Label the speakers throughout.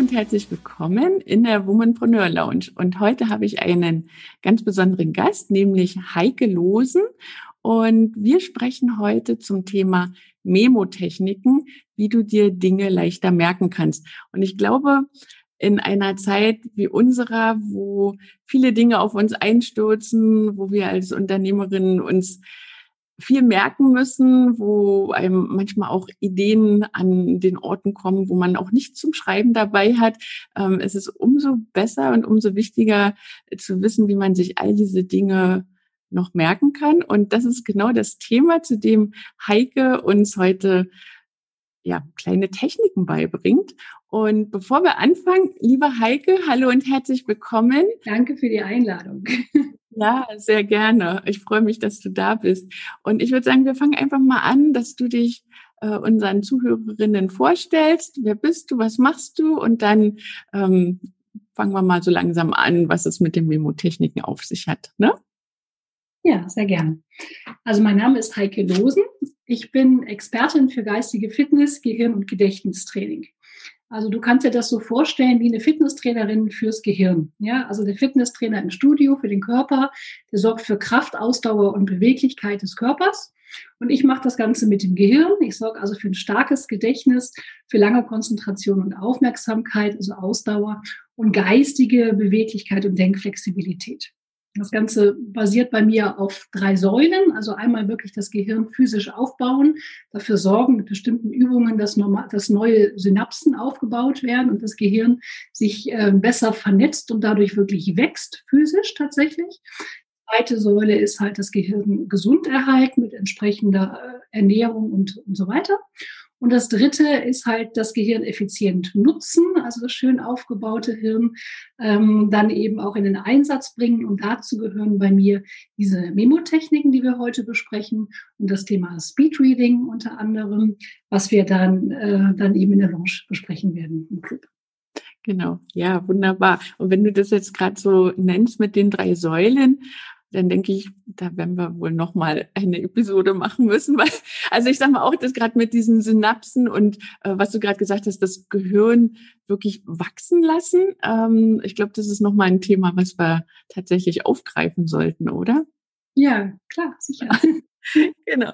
Speaker 1: Und herzlich willkommen in der Womanpreneur Lounge. Und heute habe ich einen ganz besonderen Gast, nämlich Heike Losen. Und wir sprechen heute zum Thema Memotechniken, wie du dir Dinge leichter merken kannst. Und ich glaube, in einer Zeit wie unserer, wo viele Dinge auf uns einstürzen, wo wir als Unternehmerinnen uns viel merken müssen, wo einem manchmal auch Ideen an den Orten kommen, wo man auch nichts zum Schreiben dabei hat. Ähm, es ist umso besser und umso wichtiger zu wissen, wie man sich all diese Dinge noch merken kann. Und das ist genau das Thema, zu dem Heike uns heute ja, kleine Techniken beibringt. Und bevor wir anfangen, liebe Heike, hallo und herzlich willkommen.
Speaker 2: Danke für die Einladung.
Speaker 1: Ja, sehr gerne. Ich freue mich, dass du da bist. Und ich würde sagen, wir fangen einfach mal an, dass du dich äh, unseren Zuhörerinnen vorstellst. Wer bist du? Was machst du? Und dann ähm, fangen wir mal so langsam an, was es mit den Memotechniken auf sich hat. Ne?
Speaker 2: Ja, sehr gerne. Also mein Name ist Heike Losen. Ich bin Expertin für geistige Fitness, Gehirn- und Gedächtnistraining. Also du kannst dir das so vorstellen wie eine Fitnesstrainerin fürs Gehirn. Ja, also der Fitnesstrainer im Studio für den Körper, der sorgt für Kraft, Ausdauer und Beweglichkeit des Körpers. Und ich mache das Ganze mit dem Gehirn. Ich sorge also für ein starkes Gedächtnis, für lange Konzentration und Aufmerksamkeit, also Ausdauer und geistige Beweglichkeit und Denkflexibilität. Das Ganze basiert bei mir auf drei Säulen. Also einmal wirklich das Gehirn physisch aufbauen, dafür sorgen mit bestimmten Übungen, dass, normal, dass neue Synapsen aufgebaut werden und das Gehirn sich äh, besser vernetzt und dadurch wirklich wächst, physisch tatsächlich. Zweite Säule ist halt das Gehirn gesund erhalten mit entsprechender äh, Ernährung und, und so weiter. Und das dritte ist halt das Gehirn effizient nutzen, also das schön aufgebaute Hirn ähm, dann eben auch in den Einsatz bringen. Und dazu gehören bei mir diese Memotechniken, die wir heute besprechen und das Thema Speedreading unter anderem, was wir dann, äh, dann eben in der Lounge besprechen werden im Club.
Speaker 1: Genau, ja, wunderbar. Und wenn du das jetzt gerade so nennst mit den drei Säulen, dann denke ich, da werden wir wohl noch mal eine Episode machen müssen, weil also ich sage mal auch, dass gerade mit diesen Synapsen und äh, was du gerade gesagt hast, das Gehirn wirklich wachsen lassen. Ähm, ich glaube, das ist noch mal ein Thema, was wir tatsächlich aufgreifen sollten, oder?
Speaker 2: Ja, klar, sicher.
Speaker 1: genau.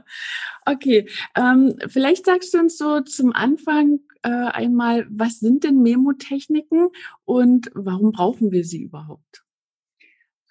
Speaker 1: Okay, ähm, vielleicht sagst du uns so zum Anfang äh, einmal, was sind denn Memotechniken und warum brauchen wir sie überhaupt?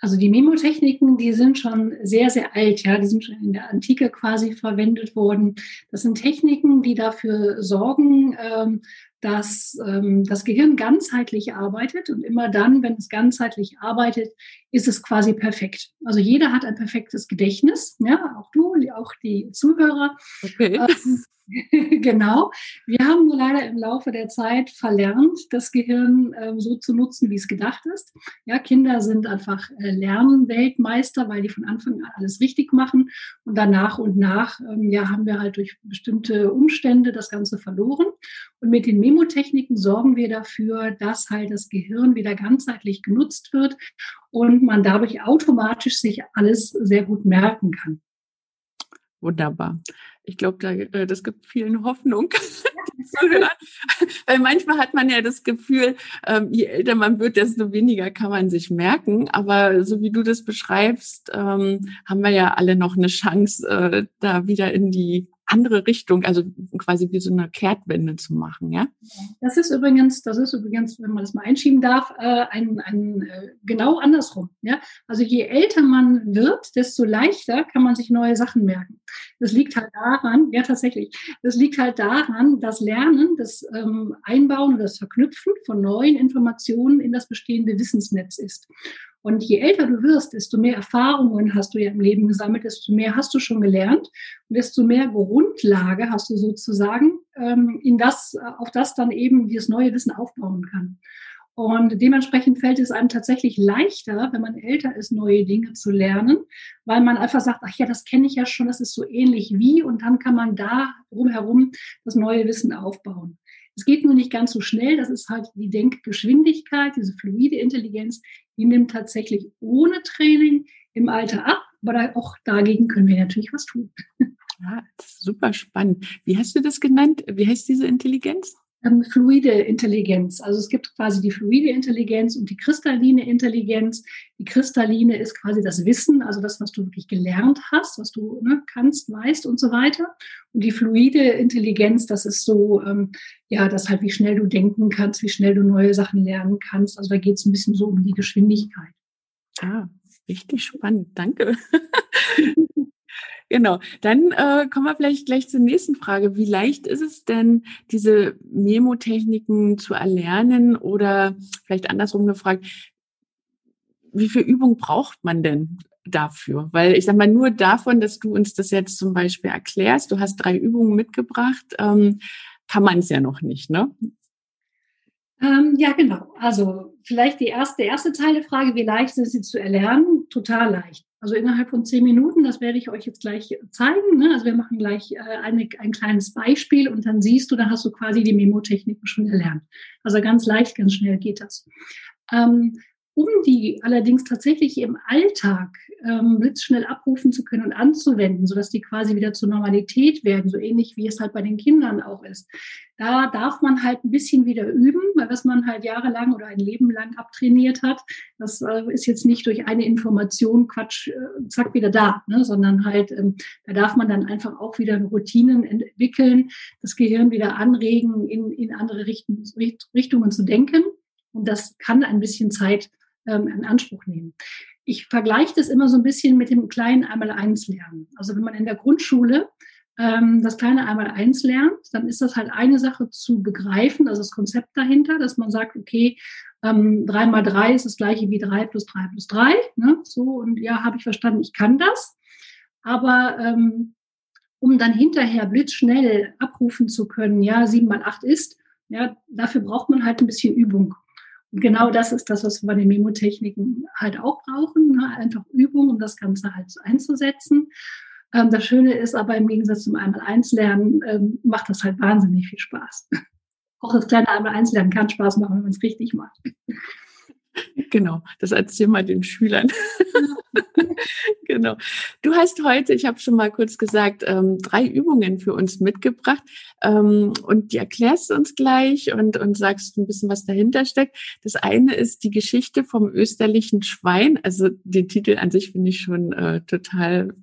Speaker 2: Also die Memotechniken, die sind schon sehr, sehr alt, ja, die sind schon in der Antike quasi verwendet worden. Das sind Techniken, die dafür sorgen, ähm, dass ähm, das Gehirn ganzheitlich arbeitet und immer dann, wenn es ganzheitlich arbeitet, ist es quasi perfekt. Also jeder hat ein perfektes Gedächtnis, ja, auch du, auch die Zuhörer. Okay. Ähm, genau. Wir haben nur leider im Laufe der Zeit verlernt, das Gehirn äh, so zu nutzen, wie es gedacht ist. Ja, Kinder sind einfach äh, Lernweltmeister, weil die von Anfang an alles richtig machen. Und dann nach und nach, ähm, ja, haben wir halt durch bestimmte Umstände das Ganze verloren. Mit den Memotechniken sorgen wir dafür, dass halt das Gehirn wieder ganzheitlich genutzt wird und man dadurch automatisch sich alles sehr gut merken kann.
Speaker 1: Wunderbar. Ich glaube, da, äh, das gibt vielen Hoffnung. Weil manchmal hat man ja das Gefühl, ähm, je älter man wird, desto weniger kann man sich merken. Aber so wie du das beschreibst, ähm, haben wir ja alle noch eine Chance, äh, da wieder in die andere Richtung, also quasi wie so eine Kehrtwende zu machen, ja?
Speaker 2: Das ist übrigens, das ist übrigens, wenn man das mal einschieben darf, äh, ein, ein äh, genau andersrum, ja? Also je älter man wird, desto leichter kann man sich neue Sachen merken. Das liegt halt daran, ja tatsächlich, das liegt halt daran, dass Lernen, das ähm, Einbauen oder das Verknüpfen von neuen Informationen in das bestehende Wissensnetz ist. Und je älter du wirst, desto mehr Erfahrungen hast du ja im Leben gesammelt, desto mehr hast du schon gelernt und desto mehr Grundlage hast du sozusagen, ähm, in das, auf das dann eben dieses neue Wissen aufbauen kann. Und dementsprechend fällt es einem tatsächlich leichter, wenn man älter ist, neue Dinge zu lernen, weil man einfach sagt, ach ja, das kenne ich ja schon, das ist so ähnlich wie, und dann kann man da rumherum das neue Wissen aufbauen. Es geht nur nicht ganz so schnell, das ist halt die Denkgeschwindigkeit, diese fluide Intelligenz, die nimmt tatsächlich ohne Training im Alter ab, aber auch dagegen können wir natürlich was tun.
Speaker 1: Ja, super spannend. Wie hast du das genannt? Wie heißt diese Intelligenz?
Speaker 2: Ähm, fluide Intelligenz. Also es gibt quasi die fluide Intelligenz und die kristalline Intelligenz. Die kristalline ist quasi das Wissen, also das, was du wirklich gelernt hast, was du ne, kannst, weißt und so weiter. Und die fluide Intelligenz, das ist so, ähm, ja, das halt, wie schnell du denken kannst, wie schnell du neue Sachen lernen kannst. Also da geht es ein bisschen so um die Geschwindigkeit.
Speaker 1: Ah, richtig spannend. Danke. Genau. Dann äh, kommen wir vielleicht gleich zur nächsten Frage. Wie leicht ist es denn, diese Memo-Techniken zu erlernen oder vielleicht andersrum gefragt, wie viel Übung braucht man denn dafür? Weil ich sag mal, nur davon, dass du uns das jetzt zum Beispiel erklärst, du hast drei Übungen mitgebracht, ähm, kann man es ja noch nicht, ne?
Speaker 2: Ähm, ja, genau. Also vielleicht die erste, der erste Teil der Frage, wie leicht ist sie zu erlernen? Total leicht. Also innerhalb von zehn Minuten, das werde ich euch jetzt gleich zeigen. Ne? Also wir machen gleich äh, eine, ein kleines Beispiel und dann siehst du, dann hast du quasi die Memo-Techniken schon erlernt. Also ganz leicht, ganz schnell geht das. Ähm, um die allerdings tatsächlich im Alltag ähm, blitzschnell abrufen zu können und anzuwenden, sodass die quasi wieder zur Normalität werden, so ähnlich wie es halt bei den Kindern auch ist. Da darf man halt ein bisschen wieder üben, weil was man halt jahrelang oder ein Leben lang abtrainiert hat, das äh, ist jetzt nicht durch eine Information, Quatsch, äh, zack, wieder da, ne? sondern halt, ähm, da darf man dann einfach auch wieder Routinen entwickeln, das Gehirn wieder anregen, in, in andere Richten, Richtungen zu denken. Und das kann ein bisschen Zeit ähm, in Anspruch nehmen. Ich vergleiche das immer so ein bisschen mit dem kleinen Einmal-Eins lernen. Also wenn man in der Grundschule ähm, das kleine Einmal-Eins lernt, dann ist das halt eine Sache zu begreifen, also das Konzept dahinter, dass man sagt, okay, ähm, 3 mal 3 ist das gleiche wie 3 plus 3 plus 3. Ne? So, und ja, habe ich verstanden, ich kann das. Aber ähm, um dann hinterher blitzschnell abrufen zu können, ja, 7 mal 8 ist, ja, dafür braucht man halt ein bisschen Übung genau das ist das, was wir bei den Memotechniken halt auch brauchen. Ne? Einfach Übung, um das Ganze halt einzusetzen. Ähm, das Schöne ist aber im Gegensatz zum Einmal-Eins-Lernen ähm, macht das halt wahnsinnig viel Spaß. Auch das kleine Einmal-Eins-Lernen kann Spaß machen, wenn man es richtig macht.
Speaker 1: Genau, das erzähl mal den Schülern. genau. Du hast heute, ich habe schon mal kurz gesagt, ähm, drei Übungen für uns mitgebracht ähm, und die erklärst du uns gleich und, und sagst ein bisschen, was dahinter steckt. Das eine ist die Geschichte vom österlichen Schwein. Also den Titel an sich finde ich schon äh, total.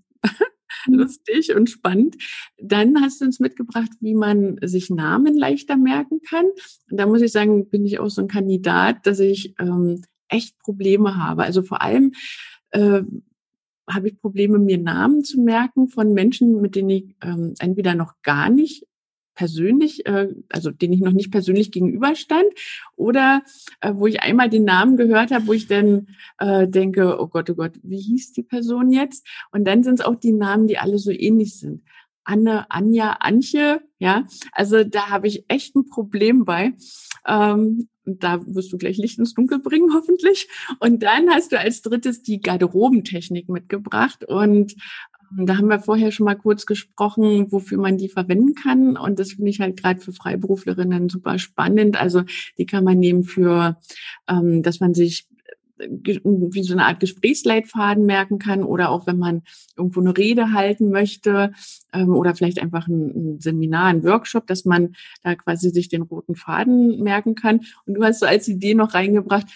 Speaker 1: lustig und spannend. Dann hast du uns mitgebracht, wie man sich Namen leichter merken kann. Und da muss ich sagen, bin ich auch so ein Kandidat, dass ich ähm, echt Probleme habe. Also vor allem äh, habe ich Probleme, mir Namen zu merken von Menschen, mit denen ich ähm, entweder noch gar nicht persönlich, äh, also denen ich noch nicht persönlich gegenüberstand, oder äh, wo ich einmal den Namen gehört habe, wo ich dann äh, denke, oh Gott, oh Gott, wie hieß die Person jetzt? Und dann sind es auch die Namen, die alle so ähnlich sind. Anne, Anja, Antje, ja, also da habe ich echt ein Problem bei. Ähm, da wirst du gleich Licht ins Dunkel bringen, hoffentlich. Und dann hast du als drittes die Garderobentechnik mitgebracht. Und da haben wir vorher schon mal kurz gesprochen, wofür man die verwenden kann. Und das finde ich halt gerade für Freiberuflerinnen super spannend. Also die kann man nehmen für, ähm, dass man sich wie so eine Art Gesprächsleitfaden merken kann oder auch wenn man irgendwo eine Rede halten möchte ähm, oder vielleicht einfach ein, ein, Seminar, ein Workshop, dass man da quasi sich den roten Faden merken kann. Und du hast so als Idee noch reingebracht,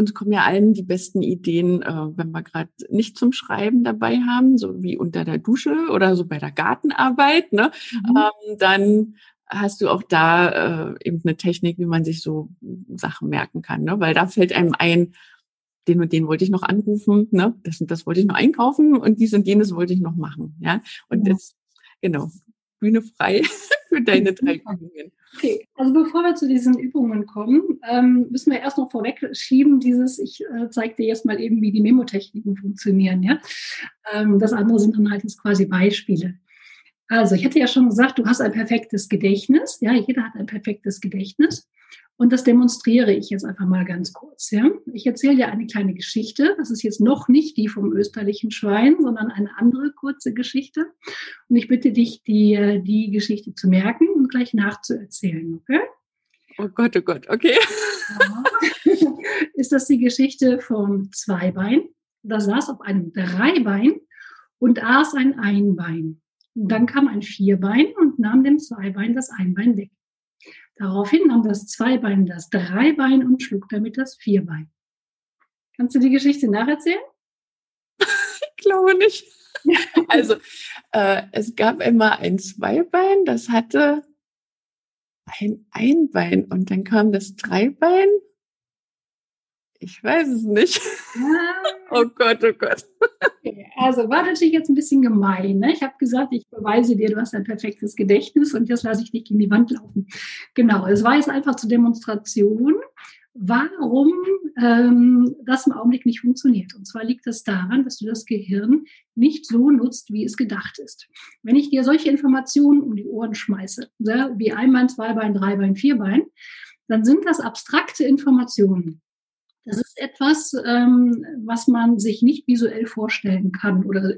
Speaker 1: uns kommen ja allen die besten Ideen, äh, wenn wir gerade nicht zum Schreiben dabei haben, so wie unter der Dusche oder so bei der Gartenarbeit. Ne? Mhm. Ähm, dann hast du auch da äh, eben eine Technik, wie man sich so Sachen merken kann, ne? Weil da fällt einem ein, den und den wollte ich noch anrufen, ne? Das und das wollte ich noch einkaufen und dies und jenes wollte ich noch machen, ja? Und ja. das, genau, Bühne frei für deine drei Übungen.
Speaker 2: Okay, also bevor wir zu diesen Übungen kommen, ähm, müssen wir erst noch vorweg schieben, dieses, ich äh, zeige dir jetzt mal eben, wie die Memotechniken funktionieren, ja? Ähm, das andere sind dann halt jetzt quasi Beispiele. Also, ich hatte ja schon gesagt, du hast ein perfektes Gedächtnis. Ja, jeder hat ein perfektes Gedächtnis. Und das demonstriere ich jetzt einfach mal ganz kurz. Ja? Ich erzähle dir eine kleine Geschichte. Das ist jetzt noch nicht die vom österlichen Schwein, sondern eine andere kurze Geschichte. Und ich bitte dich, die, äh, die Geschichte zu merken und gleich nachzuerzählen. Okay?
Speaker 1: Oh Gott, oh Gott, okay.
Speaker 2: ist das die Geschichte vom Zweibein? Da saß auf einem Dreibein und aß ein Einbein. Und dann kam ein Vierbein und nahm dem Zweibein das Einbein weg. Daraufhin nahm das Zweibein das Dreibein und schlug damit das Vierbein. Kannst du die Geschichte nacherzählen?
Speaker 1: ich glaube nicht. also, äh, es gab immer ein Zweibein, das hatte ein Einbein und dann kam das Dreibein. Ich weiß es nicht. Ah. Oh Gott, oh Gott.
Speaker 2: Okay, also war natürlich jetzt ein bisschen gemein. Ne? Ich habe gesagt, ich beweise dir, du hast ein perfektes Gedächtnis und jetzt lasse ich dich gegen die Wand laufen. Genau, es war jetzt einfach zur Demonstration, warum ähm, das im Augenblick nicht funktioniert. Und zwar liegt das daran, dass du das Gehirn nicht so nutzt, wie es gedacht ist. Wenn ich dir solche Informationen um die Ohren schmeiße, ne, wie Einbein, Zweibein, Dreibein, Vierbein, dann sind das abstrakte Informationen. Das ist etwas, ähm, was man sich nicht visuell vorstellen kann oder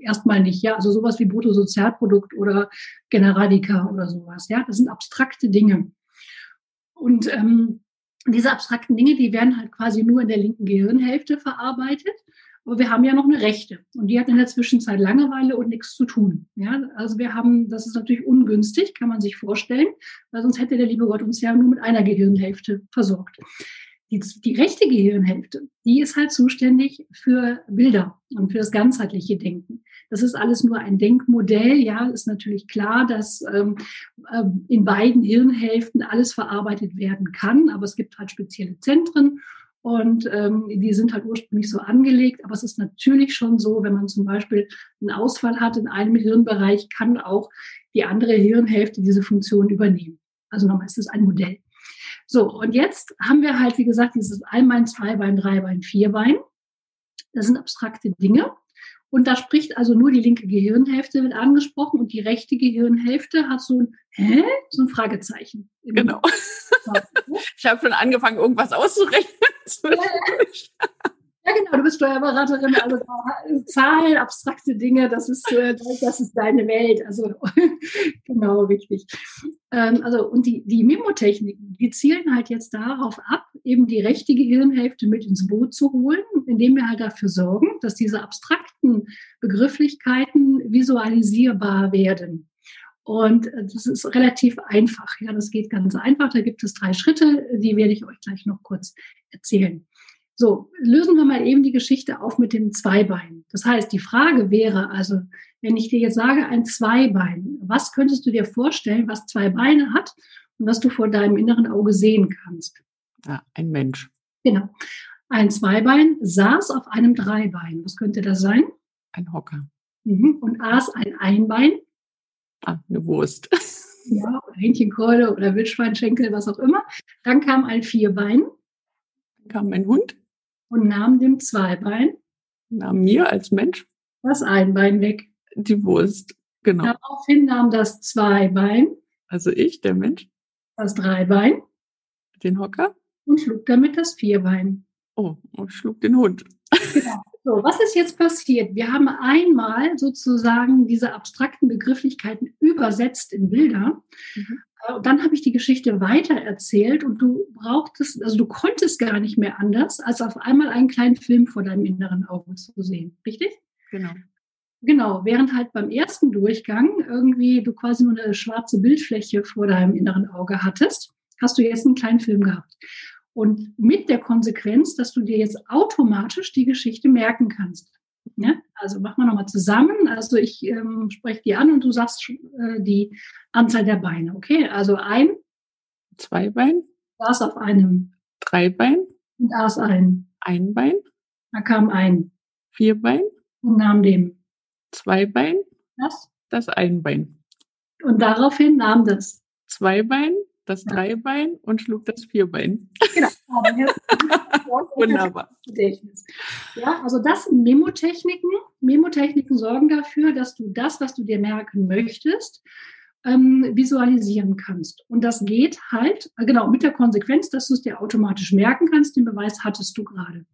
Speaker 2: erstmal nicht, ja, also sowas wie Bruttosozialprodukt oder Generalika oder sowas, ja, das sind abstrakte Dinge. Und ähm, diese abstrakten Dinge, die werden halt quasi nur in der linken Gehirnhälfte verarbeitet. Aber wir haben ja noch eine rechte und die hat in der Zwischenzeit Langeweile und nichts zu tun. Ja, also wir haben, das ist natürlich ungünstig, kann man sich vorstellen, weil sonst hätte der liebe Gott uns ja nur mit einer Gehirnhälfte versorgt. Die, die rechte Gehirnhälfte, die ist halt zuständig für Bilder und für das ganzheitliche Denken. Das ist alles nur ein Denkmodell. Ja, ist natürlich klar, dass ähm, äh, in beiden Hirnhälften alles verarbeitet werden kann, aber es gibt halt spezielle Zentren und ähm, die sind halt ursprünglich so angelegt. Aber es ist natürlich schon so, wenn man zum Beispiel einen Ausfall hat in einem Hirnbereich, kann auch die andere Hirnhälfte diese Funktion übernehmen. Also nochmal ist es ein Modell. So, und jetzt haben wir halt, wie gesagt, dieses Einbein, Zweibein, Dreibein, Vierbein. Das sind abstrakte Dinge. Und da spricht also nur die linke Gehirnhälfte wird angesprochen und die rechte Gehirnhälfte hat so ein, hä? So ein Fragezeichen.
Speaker 1: Genau. ich habe schon angefangen, irgendwas auszurechnen.
Speaker 2: Ja, genau, du bist Steuerberaterin, also Zahlen, abstrakte Dinge, das ist, äh, das ist deine Welt. Also genau, richtig. Ähm, also, und die, die Memotechniken, die zielen halt jetzt darauf ab, eben die rechte Gehirnhälfte mit ins Boot zu holen, indem wir halt dafür sorgen, dass diese abstrakten Begrifflichkeiten visualisierbar werden. Und äh, das ist relativ einfach. Ja, das geht ganz einfach. Da gibt es drei Schritte, die werde ich euch gleich noch kurz erzählen. So, lösen wir mal eben die Geschichte auf mit dem Zweibein. Das heißt, die Frage wäre also, wenn ich dir jetzt sage, ein Zweibein, was könntest du dir vorstellen, was zwei Beine hat und was du vor deinem inneren Auge sehen kannst?
Speaker 1: Ja, ein Mensch.
Speaker 2: Genau. Ein Zweibein saß auf einem Dreibein. Was könnte das sein?
Speaker 1: Ein Hocker.
Speaker 2: Mhm. Und aß ein Einbein.
Speaker 1: Ah, eine Wurst.
Speaker 2: Ja, Hähnchenkeule oder Wildschweinschenkel, was auch immer. Dann kam ein Vierbein.
Speaker 1: Dann kam ein Hund
Speaker 2: und nahm dem Zweibein,
Speaker 1: nahm mir als Mensch
Speaker 2: das Einbein weg.
Speaker 1: Die Wurst, genau.
Speaker 2: Daraufhin nahm das Zweibein,
Speaker 1: also ich, der Mensch,
Speaker 2: das Dreibein,
Speaker 1: den Hocker
Speaker 2: und schlug damit das Vierbein.
Speaker 1: Oh, und schlug den Hund.
Speaker 2: Genau. So, was ist jetzt passiert? Wir haben einmal sozusagen diese abstrakten Begrifflichkeiten übersetzt in Bilder. Mhm. Und dann habe ich die Geschichte weiter erzählt und du brauchtest, also du konntest gar nicht mehr anders, als auf einmal einen kleinen Film vor deinem inneren Auge zu sehen. Richtig?
Speaker 1: Genau.
Speaker 2: Genau, während halt beim ersten Durchgang irgendwie du quasi nur eine schwarze Bildfläche vor deinem inneren Auge hattest, hast du jetzt einen kleinen Film gehabt. Und mit der Konsequenz, dass du dir jetzt automatisch die Geschichte merken kannst. Ja? Also machen wir nochmal zusammen. Also ich ähm, spreche die an und du sagst äh, die Anzahl der Beine. Okay, also ein.
Speaker 1: Zwei Bein.
Speaker 2: Saß auf einem.
Speaker 1: Drei Bein.
Speaker 2: Und aß ein.
Speaker 1: Ein Bein.
Speaker 2: Da kam ein.
Speaker 1: Vier Bein.
Speaker 2: Und nahm dem.
Speaker 1: Zwei Bein.
Speaker 2: Das?
Speaker 1: Das ein Bein.
Speaker 2: Und daraufhin nahm das.
Speaker 1: Zwei Bein, das ja. Dreibein und schlug das Vierbein.
Speaker 2: Genau.
Speaker 1: Wunderbar.
Speaker 2: Ja, also das sind Memotechniken. Memotechniken sorgen dafür, dass du das, was du dir merken möchtest, ähm, visualisieren kannst. Und das geht halt, äh, genau, mit der Konsequenz, dass du es dir automatisch merken kannst. Den Beweis hattest du gerade.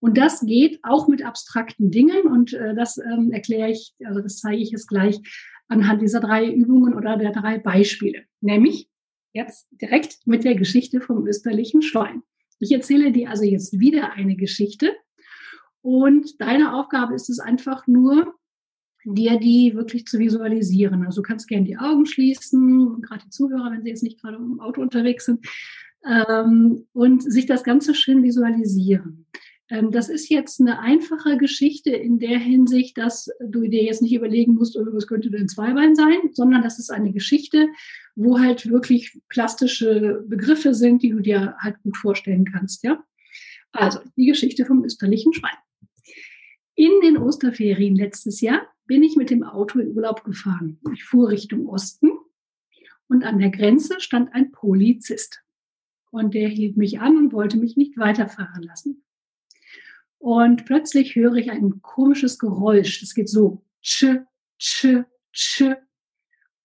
Speaker 2: Und das geht auch mit abstrakten Dingen. Und äh, das ähm, erkläre ich, also das zeige ich jetzt gleich anhand dieser drei Übungen oder der drei Beispiele. Nämlich jetzt direkt mit der Geschichte vom österlichen Schwein. Ich erzähle dir also jetzt wieder eine Geschichte. Und deine Aufgabe ist es einfach nur, dir die wirklich zu visualisieren. Also du kannst gerne die Augen schließen, gerade die Zuhörer, wenn sie jetzt nicht gerade im Auto unterwegs sind, ähm, und sich das Ganze schön visualisieren. Ähm, das ist jetzt eine einfache Geschichte in der Hinsicht, dass du dir jetzt nicht überlegen musst, oh, was könnte denn Zweibein sein, sondern das ist eine Geschichte, wo halt wirklich plastische Begriffe sind, die du dir halt gut vorstellen kannst, ja. Also, die Geschichte vom österlichen Schwein. In den Osterferien letztes Jahr bin ich mit dem Auto in Urlaub gefahren. Ich fuhr Richtung Osten und an der Grenze stand ein Polizist. Und der hielt mich an und wollte mich nicht weiterfahren lassen. Und plötzlich höre ich ein komisches Geräusch. Es geht so, tsch, tsch, tsch.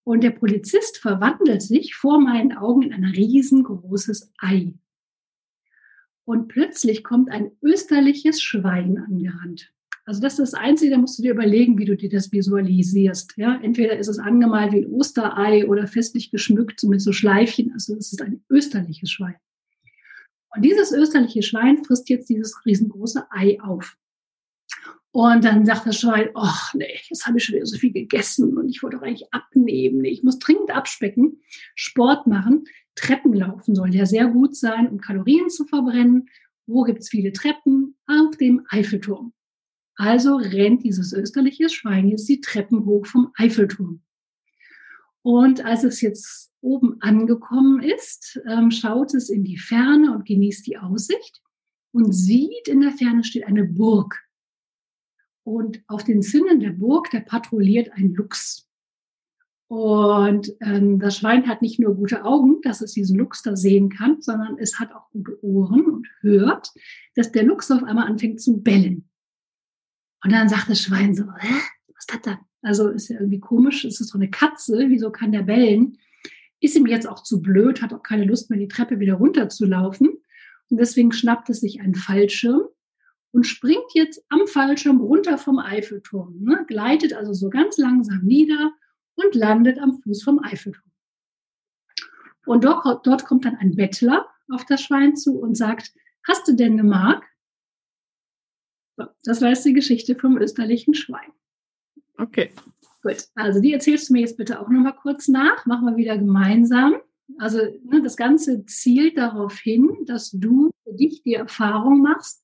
Speaker 2: Und der Polizist verwandelt sich vor meinen Augen in ein riesengroßes Ei. Und plötzlich kommt ein österliches Schwein angerannt. Also das ist das Einzige, da musst du dir überlegen, wie du dir das visualisierst. Ja, entweder ist es angemalt wie ein Osterei oder festlich geschmückt mit so Schleifchen. Also es ist ein österliches Schwein. Und dieses österliche Schwein frisst jetzt dieses riesengroße Ei auf. Und dann sagt das Schwein, ach nee, jetzt habe ich schon wieder so viel gegessen und ich wollte doch eigentlich abnehmen. Nee, ich muss dringend abspecken, Sport machen, Treppen laufen soll ja sehr gut sein, um Kalorien zu verbrennen. Wo gibt's viele Treppen? Auf dem Eiffelturm. Also rennt dieses österliche Schwein jetzt die Treppen hoch vom Eiffelturm. Und als es jetzt oben angekommen ist, ähm, schaut es in die Ferne und genießt die Aussicht und sieht, in der Ferne steht eine Burg. Und auf den Zinnen der Burg, da patrouilliert ein Luchs. Und ähm, das Schwein hat nicht nur gute Augen, dass es diesen Luchs da sehen kann, sondern es hat auch gute Ohren und hört, dass der Luchs auf einmal anfängt zu bellen. Und dann sagt das Schwein so, Hä? was ist das dann? Also ist ja irgendwie komisch, ist es so eine Katze, wieso kann der bellen? Ist ihm jetzt auch zu blöd, hat auch keine Lust mehr, die Treppe wieder runterzulaufen. Und deswegen schnappt es sich einen Fallschirm und springt jetzt am Fallschirm runter vom Eiffelturm. Ne? Gleitet also so ganz langsam nieder und landet am Fuß vom Eiffelturm. Und dort, dort kommt dann ein Bettler auf das Schwein zu und sagt, hast du denn eine Mark? So, das war jetzt die Geschichte vom österlichen Schwein.
Speaker 1: Okay.
Speaker 2: Gut, also die erzählst du mir jetzt bitte auch nochmal kurz nach. Machen wir wieder gemeinsam. Also ne, das Ganze zielt darauf hin, dass du für dich die Erfahrung machst,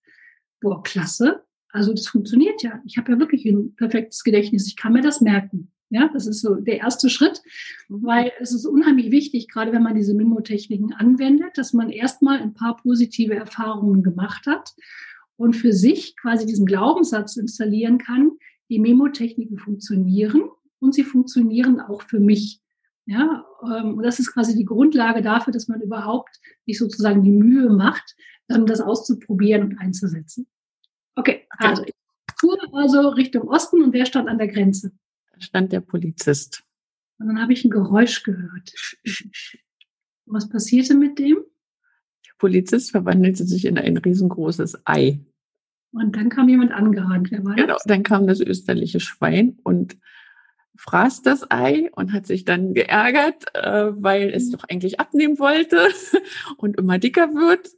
Speaker 2: boah, klasse, also das funktioniert ja. Ich habe ja wirklich ein perfektes Gedächtnis. Ich kann mir das merken. Ja, das ist so der erste Schritt, mhm. weil es ist unheimlich wichtig, gerade wenn man diese Mimotechniken anwendet, dass man erstmal ein paar positive Erfahrungen gemacht hat und für sich quasi diesen Glaubenssatz installieren kann, die Memotechniken funktionieren und sie funktionieren auch für mich. Ja, ähm, und das ist quasi die Grundlage dafür, dass man überhaupt sich sozusagen die Mühe macht, dann das auszuprobieren und einzusetzen. Okay, also ich fuhr also Richtung Osten und wer stand an der Grenze?
Speaker 1: Da stand der Polizist.
Speaker 2: Und dann habe ich ein Geräusch gehört. Was passierte mit dem?
Speaker 1: Der Polizist verwandelte sich in ein riesengroßes Ei.
Speaker 2: Und dann kam jemand angerannt.
Speaker 1: Wer war genau, das? dann kam das österliche Schwein und fraß das Ei und hat sich dann geärgert, äh, weil es mhm. doch eigentlich abnehmen wollte und immer dicker wird.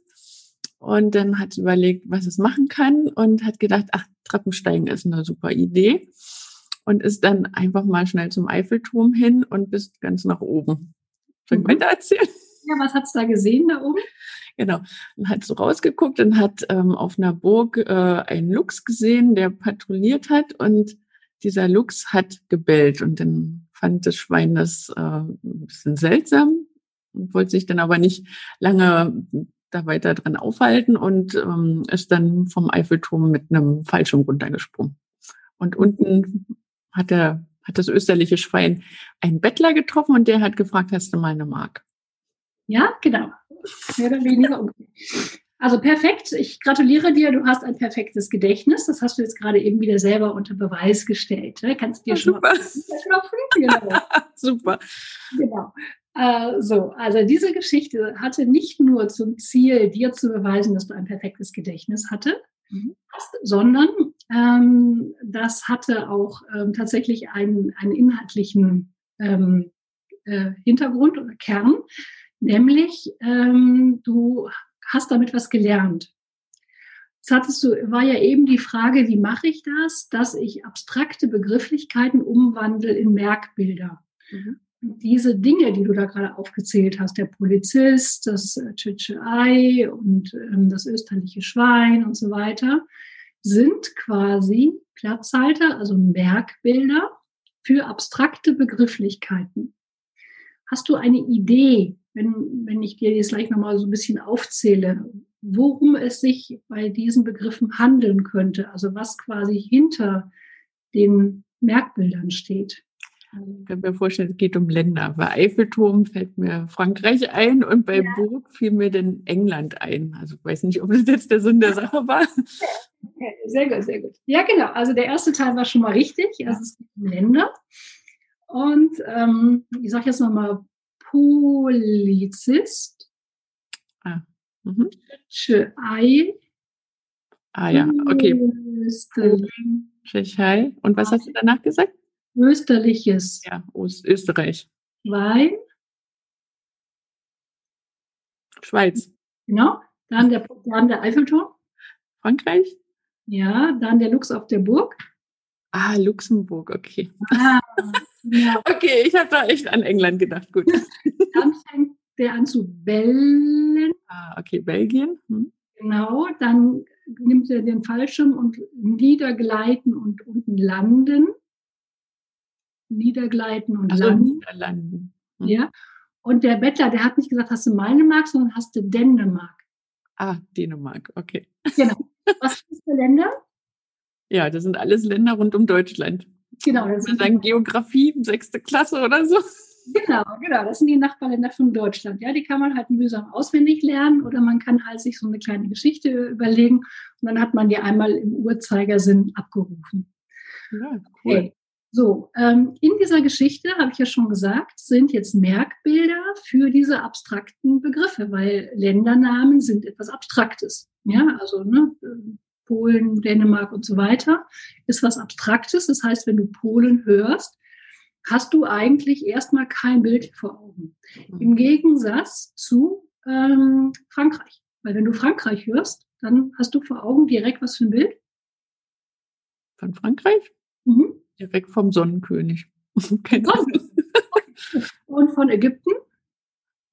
Speaker 1: Und dann hat es überlegt, was es machen kann und hat gedacht, ach, Treppensteigen ist eine super Idee. Und ist dann einfach mal schnell zum Eiffelturm hin und bis ganz nach oben. Soll ich mhm. weiter erzählen?
Speaker 2: Ja, was hat's da gesehen da oben?
Speaker 1: Genau. Und hat so rausgeguckt und hat ähm, auf einer Burg äh, einen Luchs gesehen, der patrouilliert hat und dieser Luchs hat gebellt und dann fand das Schwein das äh, ein bisschen seltsam und wollte sich dann aber nicht lange da weiter dran aufhalten und ähm, ist dann vom Eiffelturm mit einem Fallschirm runtergesprungen. Und unten hat er hat das österliche Schwein einen Bettler getroffen und der hat gefragt, hast du mal eine Mark?
Speaker 2: Ja, genau. Mehr oder weniger. Also perfekt. Ich gratuliere dir. Du hast ein perfektes Gedächtnis. Das hast du jetzt gerade eben wieder selber unter Beweis gestellt. Ne? Kannst dir schon
Speaker 1: Super.
Speaker 2: mal genau.
Speaker 1: Super.
Speaker 2: genau. Äh, so, also diese Geschichte hatte nicht nur zum Ziel, dir zu beweisen, dass du ein perfektes Gedächtnis hatte,
Speaker 1: Mhm.
Speaker 2: hast, sondern ähm, das hatte auch ähm, tatsächlich einen, einen inhaltlichen ähm, äh, Hintergrund oder Kern, nämlich ähm, du hast damit was gelernt. Jetzt hattest du, war ja eben die Frage, wie mache ich das, dass ich abstrakte Begrifflichkeiten umwandle in Merkbilder.
Speaker 1: Mhm.
Speaker 2: Diese Dinge, die du da gerade aufgezählt hast, der Polizist, das äh, Tschitsche Ei und ähm, das österliche Schwein und so weiter, sind quasi Platzhalter, also Merkbilder für abstrakte Begrifflichkeiten. Hast du eine Idee, wenn, wenn ich dir jetzt gleich nochmal so ein bisschen aufzähle, worum es sich bei diesen Begriffen handeln könnte? Also was quasi hinter den Merkbildern steht?
Speaker 1: Ich kann mir vorstellen, es geht um Länder. Bei Eiffelturm fällt mir Frankreich ein und bei
Speaker 2: Ja.
Speaker 1: Burg fiel mir dann England ein. Also ich weiß nicht, ob das jetzt der Sinn der Sache war.
Speaker 2: Sehr gut, sehr gut. Ja, genau. Also der erste Teil war schon mal richtig. Also es geht um Länder. Und ähm, ich sage jetzt nochmal Polizist,
Speaker 1: Mhm.
Speaker 2: Ei,
Speaker 1: Ah ja, okay.
Speaker 2: Österli
Speaker 1: Tschechei. Und was hast du danach gesagt?
Speaker 2: österliches
Speaker 1: Ja, Ost Österreich.
Speaker 2: Wein,
Speaker 1: Schweiz.
Speaker 2: genau. Dann der, dann der Eiffelturm,
Speaker 1: Frankreich?
Speaker 2: ja. Dann der Luchs auf der Burg.
Speaker 1: Ah, Luxemburg, okay.
Speaker 2: Ah, ja.
Speaker 1: Okay, ich habe da echt an England gedacht. Gut.
Speaker 2: Dann fängt der an zu bellen.
Speaker 1: Ah, okay, Belgien. Hm.
Speaker 2: Genau, dann nimmt er den Fallschirm und niedergleiten und unten landen. Niedergleiten und
Speaker 1: Also
Speaker 2: landen.
Speaker 1: Niederlanden. Hm.
Speaker 2: Ja. Und der Bettler, der hat nicht gesagt, hast du meine Mark, sondern hast du Dänemark.
Speaker 1: Ah, Dänemark, okay.
Speaker 2: Genau. Was ist das für Länder?
Speaker 1: Ja, das sind alles Länder rund um Deutschland.
Speaker 2: Genau, das sind,
Speaker 1: sagen Geografie, sechste Klasse oder so.
Speaker 2: genau, genau, das sind die Nachbarländer von Deutschland. Ja, die kann man halt mühsam auswendig lernen oder man kann halt sich so eine kleine Geschichte überlegen und dann hat man die einmal im Uhrzeigersinn abgerufen.
Speaker 1: Ja,
Speaker 2: Okay. So, ähm, in dieser Geschichte, habe ich ja schon gesagt, sind jetzt Merkbilder für diese abstrakten Begriffe, weil Ländernamen sind etwas Abstraktes. Ja, also ne, äh, Polen, Dänemark und so weiter ist was Abstraktes. Das heißt, wenn du Polen hörst, hast du eigentlich erstmal kein Bild vor Augen. Im Gegensatz zu ähm, Frankreich. Weil wenn du Frankreich hörst, dann hast du vor Augen direkt was für ein Bild.
Speaker 1: Von Frankreich?
Speaker 2: Mhm.
Speaker 1: Direkt vom Sonnenkönig. Ahnung.
Speaker 2: Und von Ägypten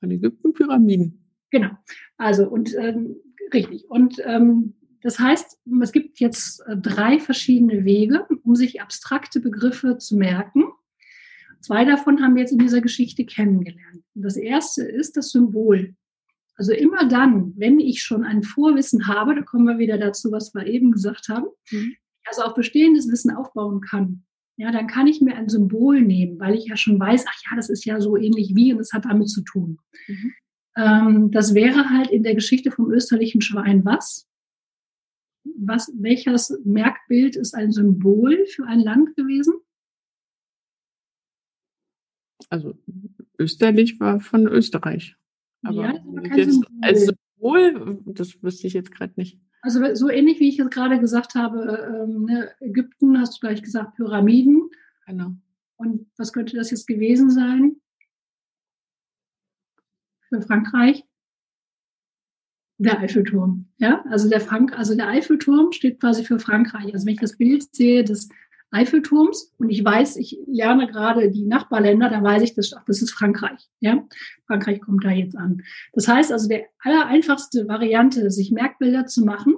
Speaker 1: Von Ägypten Pyramiden.
Speaker 2: Genau. Also und ähm, richtig. Und ähm, das heißt, es gibt jetzt äh, drei verschiedene Wege, um sich abstrakte Begriffe zu merken. Zwei davon haben wir jetzt in dieser Geschichte kennengelernt. Das erste ist das Symbol. Also immer dann, wenn ich schon ein Vorwissen habe, da kommen wir wieder dazu, was wir eben gesagt haben,
Speaker 1: Mhm.
Speaker 2: also auf bestehendes Wissen aufbauen kann, ja, dann kann ich mir ein Symbol nehmen, weil ich ja schon weiß, ach ja, das ist ja so ähnlich wie und das hat damit zu tun.
Speaker 1: Mhm.
Speaker 2: Ähm, das wäre halt in der Geschichte vom österlichen Schwein was? Was, welches Merkbild ist ein Symbol für ein Land gewesen?
Speaker 1: Also österlich war von Österreich. Aber
Speaker 2: Ja, das Symbol.
Speaker 1: als Symbol, das wüsste ich jetzt gerade nicht.
Speaker 2: Also so ähnlich wie ich jetzt gerade gesagt habe, ähm, ne, Ägypten hast du gleich gesagt, Pyramiden.
Speaker 1: Genau.
Speaker 2: Und was könnte das jetzt gewesen sein? Für Frankreich? Der Eiffelturm. Ja, also der Frank, also der Eiffelturm steht quasi für Frankreich. Also wenn ich das Bild sehe des Eiffelturms und ich weiß, ich lerne gerade die Nachbarländer, dann weiß ich, das, ach, das ist Frankreich. Ja, Frankreich kommt da jetzt an. Das heißt also, der allereinfachste Variante, sich Merkbilder zu machen,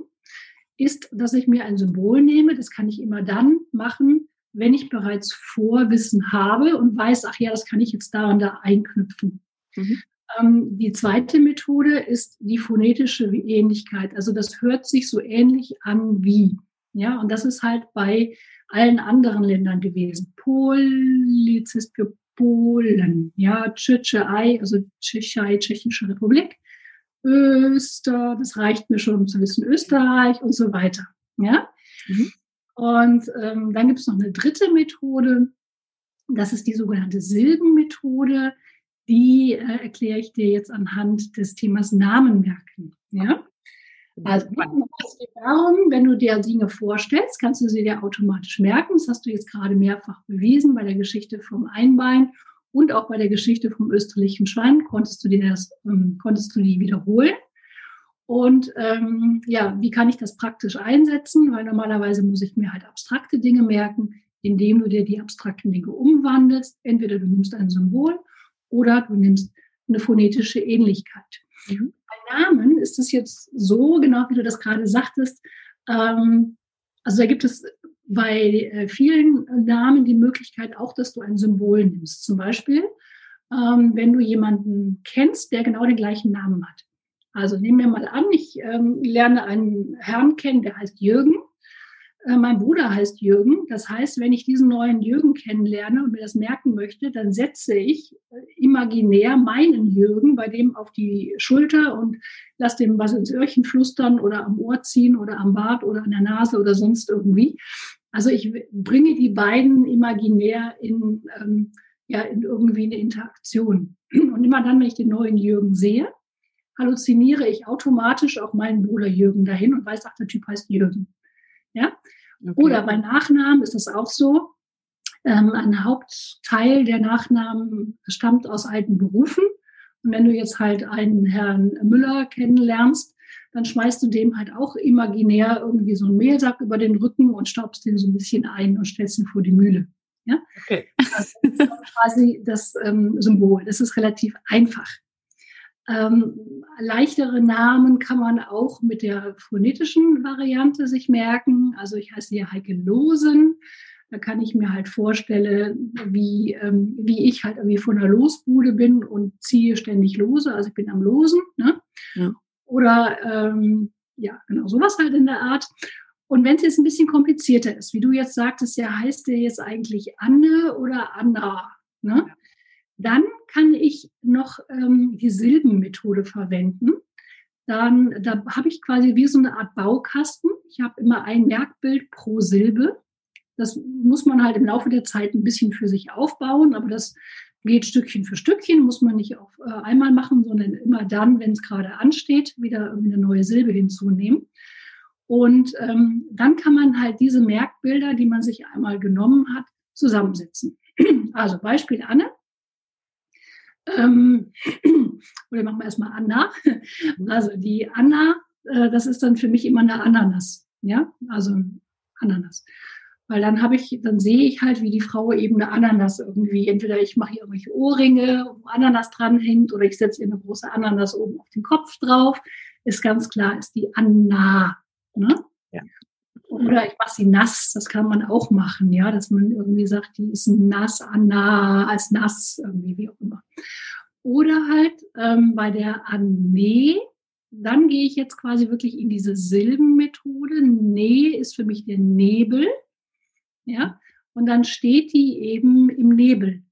Speaker 2: ist, dass ich mir ein Symbol nehme. Das kann ich immer dann machen, wenn ich bereits Vorwissen habe und weiß, ach ja, das kann ich jetzt da und da einknüpfen.
Speaker 1: Mhm.
Speaker 2: Ähm, die zweite Methode ist die phonetische Ähnlichkeit. Also das hört sich so ähnlich an wie. Ja, und das ist halt bei allen anderen Ländern gewesen. Polizist für Polen, ja, Tschetschei, also Tschechei, Tschechische Republik. Öster, das reicht mir schon, um zu wissen Österreich und so weiter. Ja? Mhm. Und ähm, dann gibt es noch eine dritte Methode, das ist die sogenannte Silbenmethode. Die äh, erkläre ich dir jetzt anhand des Themas Namen merken. Ja? Also es geht darum, wenn du dir Dinge vorstellst, kannst du sie dir automatisch merken. Das hast du jetzt gerade mehrfach bewiesen bei der Geschichte vom Einbein und auch bei der Geschichte vom österreichischen Schwein konntest du dir das, ähm, konntest du die wiederholen. Und ähm, ja, wie kann ich das praktisch einsetzen? Weil normalerweise muss ich mir halt abstrakte Dinge merken, indem du dir die abstrakten Dinge umwandelst. Entweder du nimmst ein Symbol oder du nimmst eine phonetische Ähnlichkeit. Mhm. Bei Namen ist es jetzt so, genau wie du das gerade sagtest, ähm, also da gibt es bei äh, vielen Namen die Möglichkeit auch, dass du ein Symbol nimmst. Zum Beispiel, ähm, wenn du jemanden kennst, der genau den gleichen Namen hat. Also nehmen wir mal an, ich ähm, lerne einen Herrn kennen, der heißt Jürgen. Äh, mein Bruder heißt Jürgen. Das heißt, wenn ich diesen neuen Jürgen kennenlerne und mir das merken möchte, dann setze ich äh, imaginär meinen Jürgen bei dem auf die Schulter und lasse dem was ins Öhrchen flüstern oder am Ohr ziehen oder am Bart oder an der Nase oder sonst irgendwie. Also ich bringe die beiden imaginär in, ähm, ja, in irgendwie eine Interaktion. Und immer dann, wenn ich den neuen Jürgen sehe, halluziniere ich automatisch auch meinen Bruder Jürgen dahin und weiß, ach, der Typ heißt Jürgen. Ja? Okay. Oder bei Nachnamen ist es auch so. Ähm, ein Hauptteil der Nachnamen stammt aus alten Berufen. Und wenn du jetzt halt einen Herrn Müller kennenlernst, dann schmeißt du dem halt auch imaginär irgendwie so einen Mehlsack über den Rücken und staubst den so ein bisschen ein und stellst ihn vor die Mühle. Ja? Okay. Das ist quasi das ähm, Symbol. Das ist relativ einfach. Ähm, leichtere Namen kann man auch mit der phonetischen Variante sich merken. Also ich heiße hier Heike Losen. Da kann ich mir halt vorstellen, wie, ähm, wie ich halt irgendwie von der Losbude bin und ziehe ständig Lose. Also ich bin am Losen. Ne? Ja. Oder ähm, ja, genau sowas halt in der Art. Und wenn es jetzt ein bisschen komplizierter ist, wie du jetzt sagtest, ja, heißt der jetzt eigentlich Anne oder Anna? Ne? Dann kann ich noch ähm, die Silbenmethode verwenden. Dann, da habe ich quasi wie so eine Art Baukasten. Ich habe immer ein Merkbild pro Silbe. Das muss man halt im Laufe der Zeit ein bisschen für sich aufbauen, aber das geht Stückchen für Stückchen, muss man nicht auf äh, einmal machen, sondern immer dann, wenn es gerade ansteht, wieder eine neue Silbe hinzunehmen. Und ähm, dann kann man halt diese Merkbilder, die man sich einmal genommen hat, zusammensetzen. Also Beispiel Anne. Ähm, oder machen wir erstmal Anna. Also die Anna, äh, das ist dann für mich immer eine Ananas. Ja, also Ananas. Weil dann habe ich, dann sehe ich halt, wie die Frau eben eine Ananas irgendwie, entweder ich mache hier irgendwelche Ohrringe, wo Ananas dranhängt, oder ich setze ihr eine große Ananas oben auf den Kopf drauf. Ist ganz klar, ist die Anna. Ne? Ja. Oder ich mache sie nass, das kann man auch machen, ja, dass man irgendwie sagt, die ist nass, Anna, als nass, irgendwie, wie auch immer. Oder halt ähm, bei der Anne, dann gehe ich jetzt quasi wirklich in diese Silbenmethode. Ne ist für mich der Nebel, ja, und dann steht die eben im Nebel.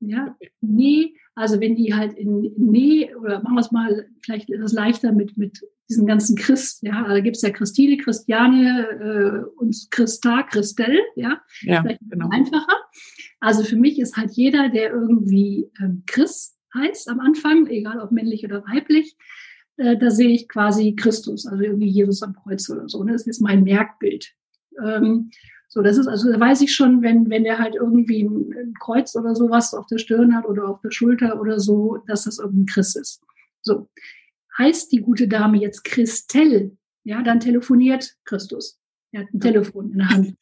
Speaker 2: Ja, nee, also wenn die halt in nee, oder machen wir es mal vielleicht etwas leichter mit, mit diesen ganzen Christ, ja, da gibt es ja Christine, Christiane äh, und Christa, Christel, ja, ja genau. einfacher. Also für mich ist halt jeder, der irgendwie ähm, Chris heißt am Anfang, egal ob männlich oder weiblich, äh, da sehe ich quasi Christus, also irgendwie Jesus am Kreuz oder so. Ne? Das ist mein Merkbild. Ähm, so, das ist also, da weiß ich schon, wenn, wenn der halt irgendwie ein, Kreuz oder sowas auf der Stirn hat oder auf der Schulter oder so, dass das irgendein Christ ist. So. Heißt die gute Dame jetzt Christel, ja, dann telefoniert Christus. Er hat ein Telefon in der Hand.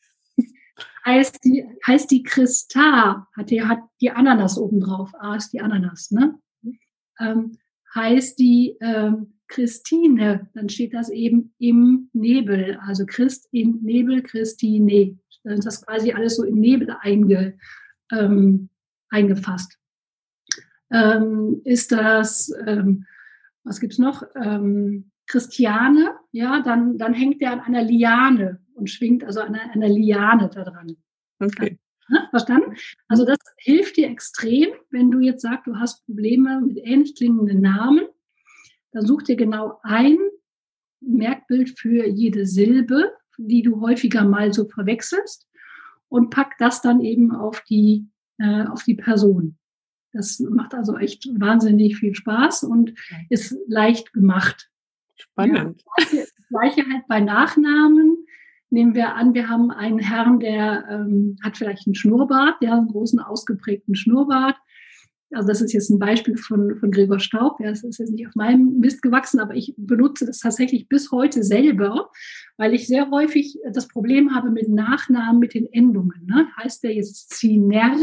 Speaker 2: heißt die, heißt die Christa, hat die, hat die Ananas oben drauf. A ist die Ananas, ne? Ähm, heißt die, ähm, Christine, dann steht das eben im Nebel, also Christ im Nebel, Christine. Dann ist das quasi alles so im Nebel einge, ähm, eingefasst. Ähm, ist das, ähm, was gibt's noch? Ähm, Christiane, ja, dann, dann hängt der an einer Liane und schwingt also an einer, einer Liane da dran. Okay. Ne? Verstanden? Also das hilft dir extrem, wenn du jetzt sagst, du hast Probleme mit ähnlich klingenden Namen dann such dir genau ein Merkbild für jede Silbe, die du häufiger mal so verwechselst und pack das dann eben auf die, äh, auf die Person. Das macht also echt wahnsinnig viel Spaß und ist leicht gemacht.
Speaker 1: Spannend.
Speaker 2: Ja, das, gleiche, das gleiche halt bei Nachnamen. Nehmen wir an, wir haben einen Herrn, der ähm, hat vielleicht einen Schnurrbart, der hat einen großen ausgeprägten Schnurrbart. Also das ist jetzt ein Beispiel von, von Gregor Staub. Ja, das ist jetzt nicht auf meinem Mist gewachsen, aber ich benutze das tatsächlich bis heute selber, weil ich sehr häufig das Problem habe mit Nachnamen, mit den Endungen. Ne? Heißt der jetzt Ziner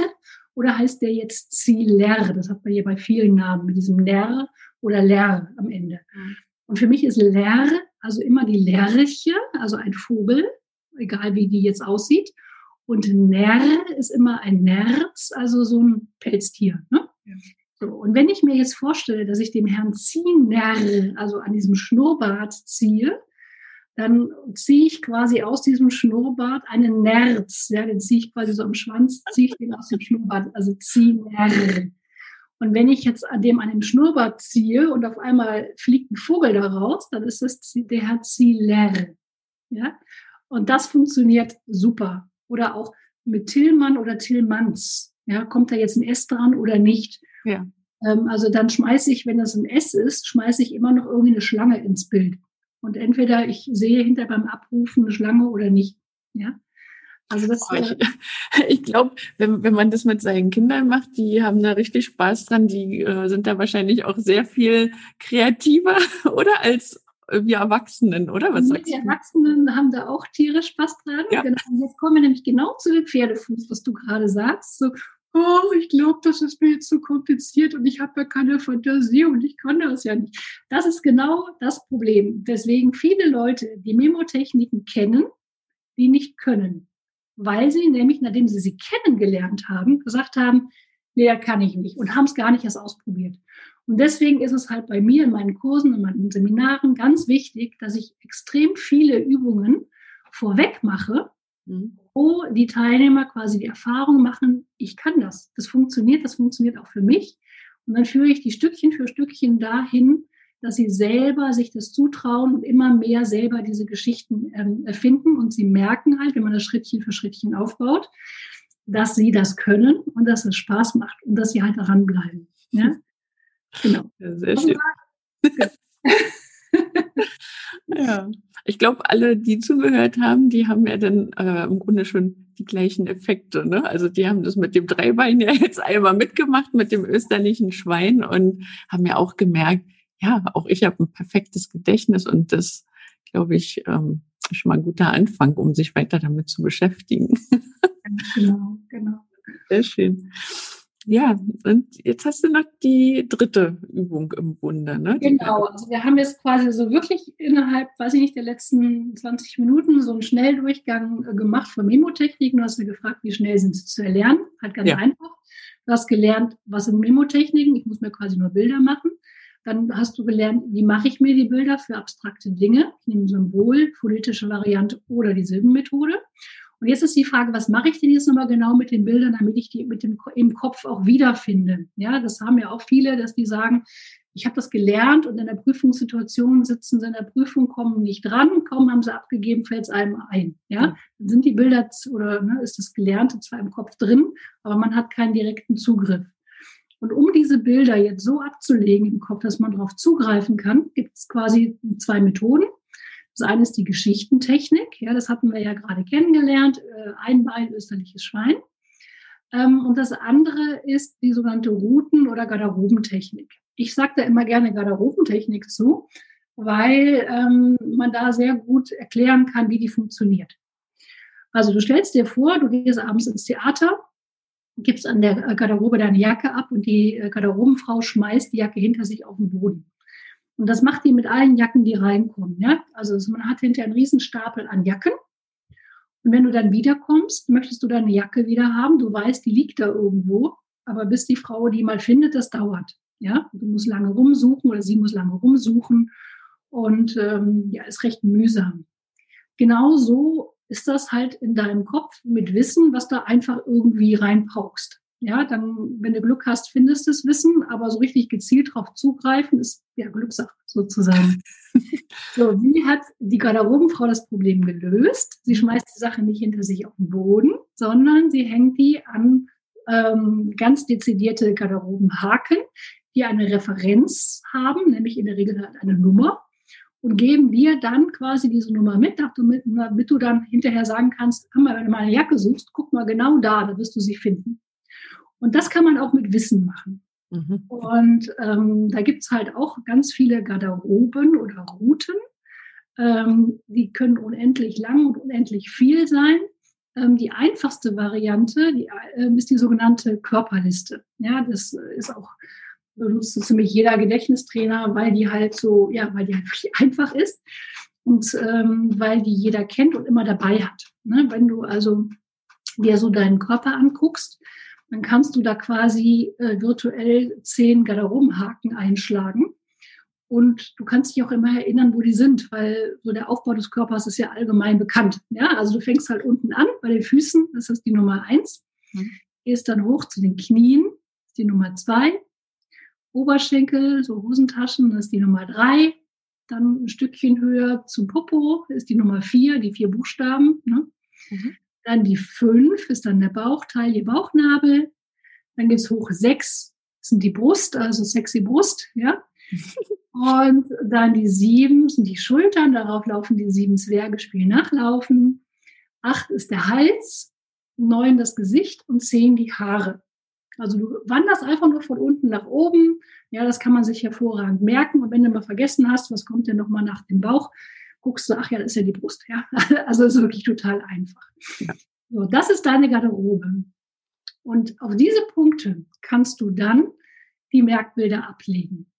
Speaker 2: oder heißt der jetzt Zieler? Das hat man hier bei vielen Namen mit diesem Ner oder Ler am Ende. Mhm. Und für mich ist Ler also immer die Lerche, also ein Vogel, egal wie die jetzt aussieht. Und Ner ist immer ein Nerz, also so ein Pelztier. Ne? So, und wenn ich mir jetzt vorstelle, dass ich dem Herrn Ziener, also an diesem Schnurrbart ziehe, dann ziehe ich quasi aus diesem Schnurrbart einen Nerz. Ja, den ziehe ich quasi so am Schwanz, ziehe ich den aus dem Schnurrbart, also Ziener. Und wenn ich jetzt an dem an dem Schnurrbart ziehe und auf einmal fliegt ein Vogel da raus, dann ist das der Herr Zieler. Ja? Und das funktioniert super. Oder auch mit Tillmann oder Tillmanns. Ja, kommt da jetzt ein S dran oder nicht?
Speaker 1: Ja.
Speaker 2: Ähm, also dann schmeiße ich, wenn das ein S ist, schmeiße ich immer noch irgendwie eine Schlange ins Bild. Und entweder ich sehe hinter beim Abrufen eine Schlange oder nicht. Ja.
Speaker 1: Also das, oh, ich, äh, ich glaube, wenn, wenn man das mit seinen Kindern macht, die haben da richtig Spaß dran, die äh, sind da wahrscheinlich auch sehr viel kreativer, oder als wir Erwachsenen, oder?
Speaker 2: Was sagst die du? Erwachsenen haben da auch tierisch Spaß dran. Ja. Genau. Und jetzt kommen wir nämlich genau zu dem Pferdefuß, was du gerade sagst. So, oh, ich glaube, das ist mir jetzt zu kompliziert und ich habe ja keine Fantasie und ich kann das ja nicht. Das ist genau das Problem. Deswegen viele Leute, die Memotechniken kennen, die nicht können. Weil sie nämlich, nachdem sie sie kennengelernt haben, gesagt haben, nee, da kann ich nicht und haben es gar nicht erst ausprobiert. Und deswegen ist es halt bei mir in meinen Kursen, in meinen Seminaren ganz wichtig, dass ich extrem viele Übungen vorweg mache, mhm. wo die Teilnehmer quasi die Erfahrung machen, ich kann das, das funktioniert, das funktioniert auch für mich. Und dann führe ich die Stückchen für Stückchen dahin, dass sie selber sich das zutrauen und immer mehr selber diese Geschichten ähm, erfinden. Und sie merken halt, wenn man das Schrittchen für Schrittchen aufbaut, dass sie das können und dass es Spaß macht und dass sie halt daran bleiben. Ja?
Speaker 1: Genau. Ja, sehr schön. ja, ich glaube, alle, die zugehört haben, die haben ja dann äh, im Grunde schon die gleichen Effekte. Ne? Also die haben das mit dem Dreibein ja jetzt einmal mitgemacht, mit dem österlichen Schwein und haben ja auch gemerkt, ja, auch ich habe ein perfektes Gedächtnis und das, glaube ich, ähm, ist schon mal ein guter Anfang, um sich weiter damit zu beschäftigen.
Speaker 2: Genau, genau.
Speaker 1: Sehr schön. Ja, und jetzt hast du noch die dritte Übung im Bunde, ne?
Speaker 2: Genau, also wir haben jetzt quasi so wirklich innerhalb, weiß ich nicht, der letzten 20 Minuten so einen Schnelldurchgang äh, gemacht von Memotechniken. Du hast mir gefragt, wie schnell sind sie zu erlernen? Halt ganz ja. einfach. Du hast gelernt, was sind Memotechniken? Ich muss mir quasi nur Bilder machen. Dann hast du gelernt, wie mache ich mir die Bilder für abstrakte Dinge? Ich nehme Symbol, phonetische Variante oder die Silbenmethode. Und jetzt ist die Frage, was mache ich denn jetzt nochmal genau mit den Bildern, damit ich die mit dem im Kopf auch wiederfinde? Ja, das haben ja auch viele, dass die sagen, ich habe das gelernt und in der Prüfungssituation sitzen sie in der Prüfung, kommen nicht dran, kaum haben sie abgegeben, fällt es einem ein. Ja, dann sind die Bilder oder ne, ist das Gelernte zwar im Kopf drin, aber man hat keinen direkten Zugriff. Und um diese Bilder jetzt so abzulegen im Kopf, dass man darauf zugreifen kann, gibt es quasi zwei Methoden. Das eine ist die Geschichtentechnik. Ja, das hatten wir ja gerade kennengelernt. Äh, ein Bein, österliches Schwein. Ähm, und das andere ist die sogenannte Routen- oder Garderobentechnik. Ich sage da immer gerne Garderobentechnik zu, weil ähm, man da sehr gut erklären kann, wie die funktioniert. Also du stellst dir vor, du gehst abends ins Theater, gibst an der Garderobe deine Jacke ab und die äh, Garderobenfrau schmeißt die Jacke hinter sich auf den Boden. Und das macht die mit allen Jacken, die reinkommen. Ja? Also man hat hinterher einen Riesenstapel an Jacken. Und wenn du dann wiederkommst, möchtest du deine Jacke wieder haben. Du weißt, die liegt da irgendwo. Aber bis die Frau die mal findet, das dauert. Ja, du musst lange rumsuchen oder sie muss lange rumsuchen. Und ähm, ja, ist recht mühsam. Genauso ist das halt in deinem Kopf mit Wissen, was da einfach irgendwie reinpaukst. Ja, dann, wenn du Glück hast, findest du das Wissen, aber so richtig gezielt darauf zugreifen, ist ja Glückssache sozusagen. so, wie hat die Garderobenfrau das Problem gelöst? Sie schmeißt die Sache nicht hinter sich auf den Boden, sondern sie hängt die an ähm, ganz dezidierte Garderobenhaken, die eine Referenz haben, nämlich in der Regel halt eine Nummer und geben dir dann quasi diese Nummer mit, damit du dann hinterher sagen kannst, wenn du mal eine Jacke suchst, guck mal genau da, da wirst du sie finden. Und das kann man auch mit Wissen machen. Mhm. Und ähm, da es halt auch ganz viele Garderoben oder Routen. Ähm, die können unendlich lang und unendlich viel sein. Ähm, die einfachste Variante die, äh, ist die sogenannte Körperliste. Ja, das ist auch benutzt so ziemlich jeder Gedächtnistrainer, weil die halt so, ja, weil die halt einfach ist und ähm, weil die jeder kennt und immer dabei hat. Ne? Wenn du also dir so deinen Körper anguckst, dann kannst du da quasi äh, virtuell zehn Garderobenhaken einschlagen. Und du kannst dich auch immer erinnern, wo die sind, weil so der Aufbau des Körpers ist ja allgemein bekannt. Ja, also du fängst halt unten an bei den Füßen, das ist die Nummer eins, mhm. gehst dann hoch zu den Knien, das ist die Nummer zwei, Oberschenkel, so Hosentaschen, das ist die Nummer drei. Dann ein Stückchen höher zum Popo, ist die Nummer vier, die vier Buchstaben. Ne? Mhm. Dann die fünf ist dann der Bauchteil, die Bauchnabel. Dann geht's hoch sechs, sind die Brust, also sexy Brust, ja. Und dann die sieben sind die Schultern, darauf laufen die sieben Zwerge, spielen nachlaufen. Acht ist der Hals, neun das Gesicht und zehn die Haare. Also du wanderst einfach nur von unten nach oben. Ja, das kann man sich hervorragend merken. Und wenn du mal vergessen hast, was kommt denn nochmal nach dem Bauch, guckst du, ach ja, das ist ja die Brust. Ja, also ist wirklich total einfach. Ja. So, das ist deine Garderobe. Und auf diese Punkte kannst du dann die Merkbilder ablegen.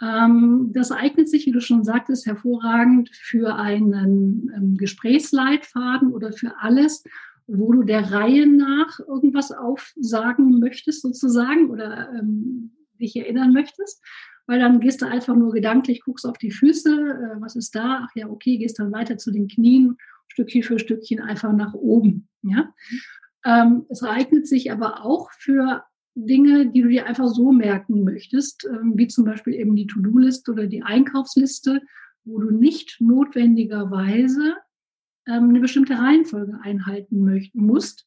Speaker 2: Ähm, das eignet sich, wie du schon sagtest, hervorragend für einen ähm, Gesprächsleitfaden oder für alles, wo du der Reihe nach irgendwas aufsagen möchtest sozusagen oder ähm, dich erinnern möchtest, weil dann gehst du einfach nur gedanklich, guckst auf die Füße, äh, was ist da, ach ja, okay, gehst dann weiter zu den Knien, Stückchen für Stückchen einfach nach oben. Ja? Ähm, es eignet sich aber auch für Dinge, die du dir einfach so merken möchtest, ähm, wie zum Beispiel eben die To-Do-Liste oder die Einkaufsliste, wo du nicht notwendigerweise ähm, eine bestimmte Reihenfolge einhalten musst,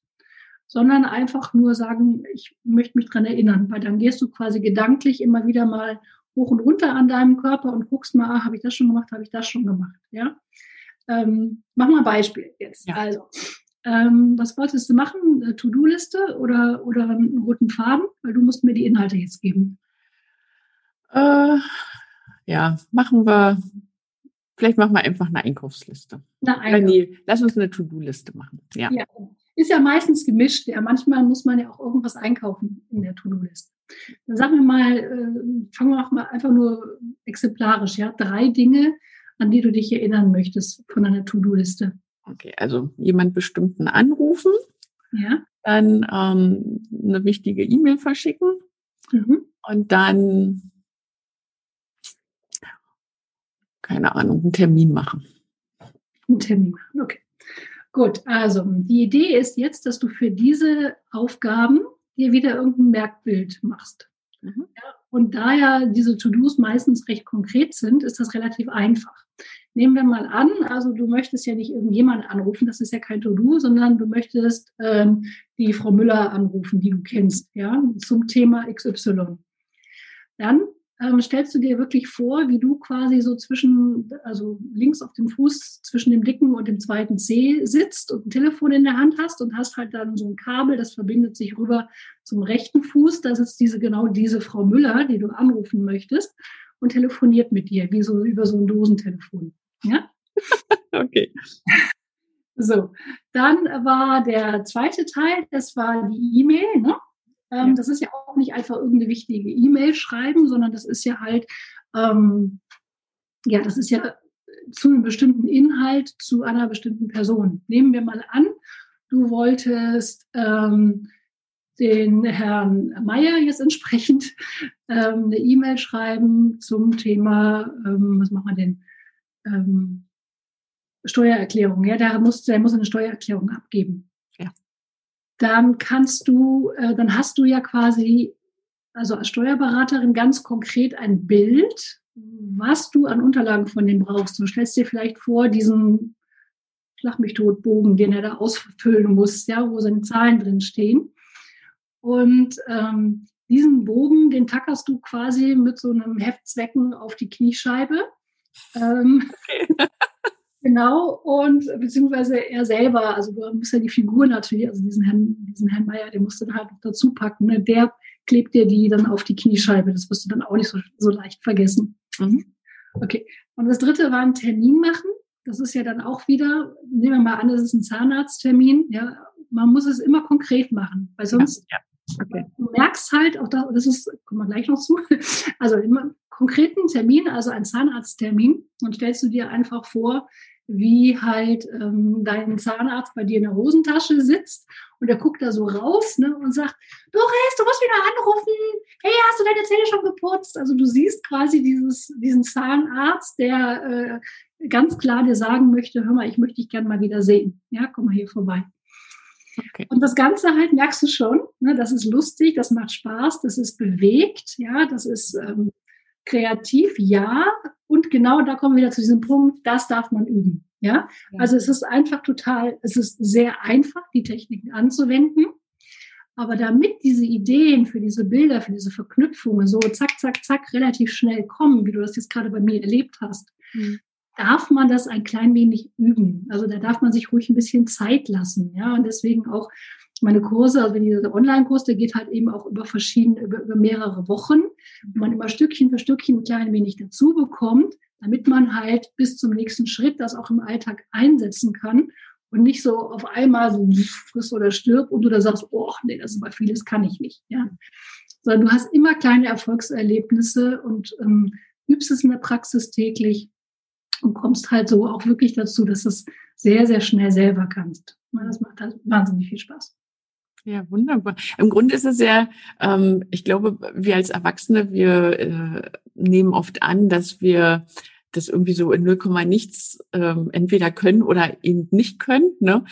Speaker 2: sondern einfach nur sagen, ich möchte mich dran erinnern, weil dann gehst du quasi gedanklich immer wieder mal hoch und runter an deinem Körper und guckst mal, ah, habe ich das schon gemacht, habe ich das schon gemacht, ja. Ähm, mach mal ein Beispiel jetzt. Ja. Also, ähm, was wolltest du machen? Eine To-Do-Liste oder, oder einen roten Faden? Weil du musst mir die Inhalte jetzt geben.
Speaker 1: Äh, ja, machen wir Vielleicht machen wir einfach eine Einkaufsliste. Eine Einkauf. nee, lass uns eine To-Do-Liste machen. Ja. ja.
Speaker 2: Ist ja meistens gemischt. Ja, manchmal muss man ja auch irgendwas einkaufen in der To-Do-Liste. Dann sagen wir mal, äh, fangen wir auch mal einfach nur exemplarisch, ja, drei Dinge, an die du dich erinnern möchtest von einer To-Do-Liste.
Speaker 1: Okay, also jemand bestimmten anrufen. Ja. Dann ähm, eine wichtige E-Mail verschicken. Mhm. Und dann keine Ahnung, einen Termin machen.
Speaker 2: Einen Termin machen, okay. Gut, also die Idee ist jetzt, dass du für diese Aufgaben dir wieder irgendein Merkbild machst. Mhm. Ja, und da ja diese To-Dos meistens recht konkret sind, ist das relativ einfach. Nehmen wir mal an, also du möchtest ja nicht irgendjemanden anrufen, das ist ja kein To-Do, sondern du möchtest ähm, die Frau Müller anrufen, die du kennst, ja, zum Thema XY. Dann ähm, stellst du dir wirklich vor, wie du quasi so zwischen, also links auf dem Fuß zwischen dem dicken und dem zweiten Zeh sitzt und ein Telefon in der Hand hast und hast halt dann so ein Kabel, das verbindet sich rüber zum rechten Fuß. Da sitzt diese, genau diese Frau Müller, die du anrufen möchtest und telefoniert mit dir, wie so über so ein Dosentelefon. Ja?
Speaker 1: okay.
Speaker 2: So, dann war der zweite Teil, das war die E-Mail, ne? Ähm, ja. Das ist ja auch nicht einfach irgendeine wichtige E-Mail schreiben, sondern das ist ja halt, ähm, ja, das ist ja zu einem bestimmten Inhalt zu einer bestimmten Person. Nehmen wir mal an, du wolltest ähm, den Herrn Meier jetzt entsprechend ähm, eine E-Mail schreiben zum Thema, ähm, was machen wir denn? Ähm, Steuererklärung. Ja, der muss, der muss eine Steuererklärung abgeben. Dann kannst du, äh, dann hast du ja quasi, also als Steuerberaterin ganz konkret ein Bild, was du an Unterlagen von dem brauchst. Du stellst dir vielleicht vor, diesen Schlag mich tot Bogen, den er da ausfüllen muss, ja, wo seine Zahlen drin stehen. Und ähm, diesen Bogen, den tackerst du quasi mit so einem Heftzwecken auf die Kniescheibe. Ähm, okay. Genau, und beziehungsweise er selber, also du musst ja die Figur natürlich, also diesen Herrn, diesen Herrn Meier, den musst du dann halt noch dazu packen. Ne? Der klebt dir die dann auf die Kniescheibe. Das wirst du dann auch nicht so, so leicht vergessen. Mhm. Okay. Und das dritte war ein Termin machen. Das ist ja dann auch wieder, nehmen wir mal an, das ist ein Zahnarzttermin. Ja, man muss es immer konkret machen, weil sonst ja, ja. Okay. du merkst halt, auch das, das ist, kommen wir gleich noch zu, also immer konkreten Termin, also ein Zahnarzttermin, und stellst du dir einfach vor, wie halt ähm, dein Zahnarzt bei dir in der Hosentasche sitzt und er guckt da so raus ne, und sagt, Doris, du musst wieder anrufen. Hey, hast du deine Zähne schon geputzt? Also du siehst quasi dieses, diesen Zahnarzt, der äh, ganz klar dir sagen möchte, hör mal, ich möchte dich gerne mal wieder sehen. Ja, komm mal hier vorbei. Okay. Und das Ganze halt merkst du schon, ne, das ist lustig, das macht Spaß, das ist bewegt, ja, das ist ähm, kreativ, ja. Und genau da kommen wir wieder zu diesem Punkt, das darf man üben. Ja? ja, also es ist einfach total, es ist sehr einfach, die Techniken anzuwenden. Aber damit diese Ideen für diese Bilder, für diese Verknüpfungen so zack, zack, zack relativ schnell kommen, wie du das jetzt gerade bei mir erlebt hast, mhm. darf man das ein klein wenig üben. Also da darf man sich ruhig ein bisschen Zeit lassen. Ja, und deswegen auch meine Kurse, also dieser Online-Kurs, der geht halt eben auch über verschiedene, über, über mehrere Wochen, wo man immer Stückchen für Stückchen ein klein wenig dazu bekommt, damit man halt bis zum nächsten Schritt das auch im Alltag einsetzen kann und nicht so auf einmal so friss oder stirb und du da sagst, oh nee, das ist aber vieles kann ich nicht, ja. Sondern du hast immer kleine Erfolgserlebnisse und ähm, übst es in der Praxis täglich und kommst halt so auch wirklich dazu, dass du es sehr, sehr schnell selber kannst. Das macht halt wahnsinnig viel Spaß.
Speaker 1: Ja, wunderbar. Im Grunde ist es ja, ähm, ich glaube, wir als Erwachsene, wir äh, nehmen oft an, dass wir das irgendwie so in 0, nichts ähm, entweder können oder eben nicht können. Ne?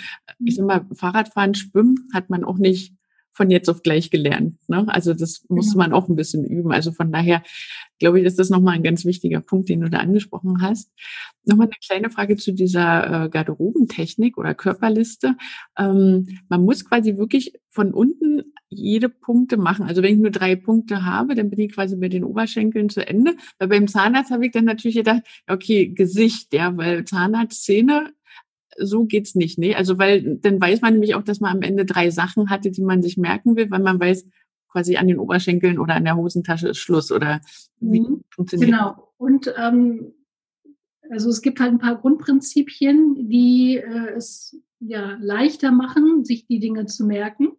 Speaker 1: Ich sag mal, Fahrradfahren, Schwimmen hat man auch nicht von jetzt auf gleich gelernt. Ne? Also das muss man auch ein bisschen üben. Also von daher glaube ich, ist das nochmal ein ganz wichtiger Punkt, den du da angesprochen hast. Nochmal eine kleine Frage zu dieser äh, Garderobentechnik oder Körperliste. Ähm, man muss quasi wirklich von unten jede Punkte machen. Also wenn ich nur drei Punkte habe, dann bin ich quasi bei den Oberschenkeln zu Ende. Weil beim Zahnarzt habe ich dann natürlich gedacht, okay, Gesicht, ja, weil Zahnarzt, Zähne so geht's nicht. Nee, also weil dann weiß man nämlich auch, dass man am Ende drei Sachen hatte, die man sich merken will, weil man weiß, quasi an den Oberschenkeln oder an der Hosentasche ist Schluss oder wie
Speaker 2: mhm. funktioniert Genau. Und ähm, also es gibt halt ein paar Grundprinzipien, die äh, es ja leichter machen, sich die Dinge zu merken.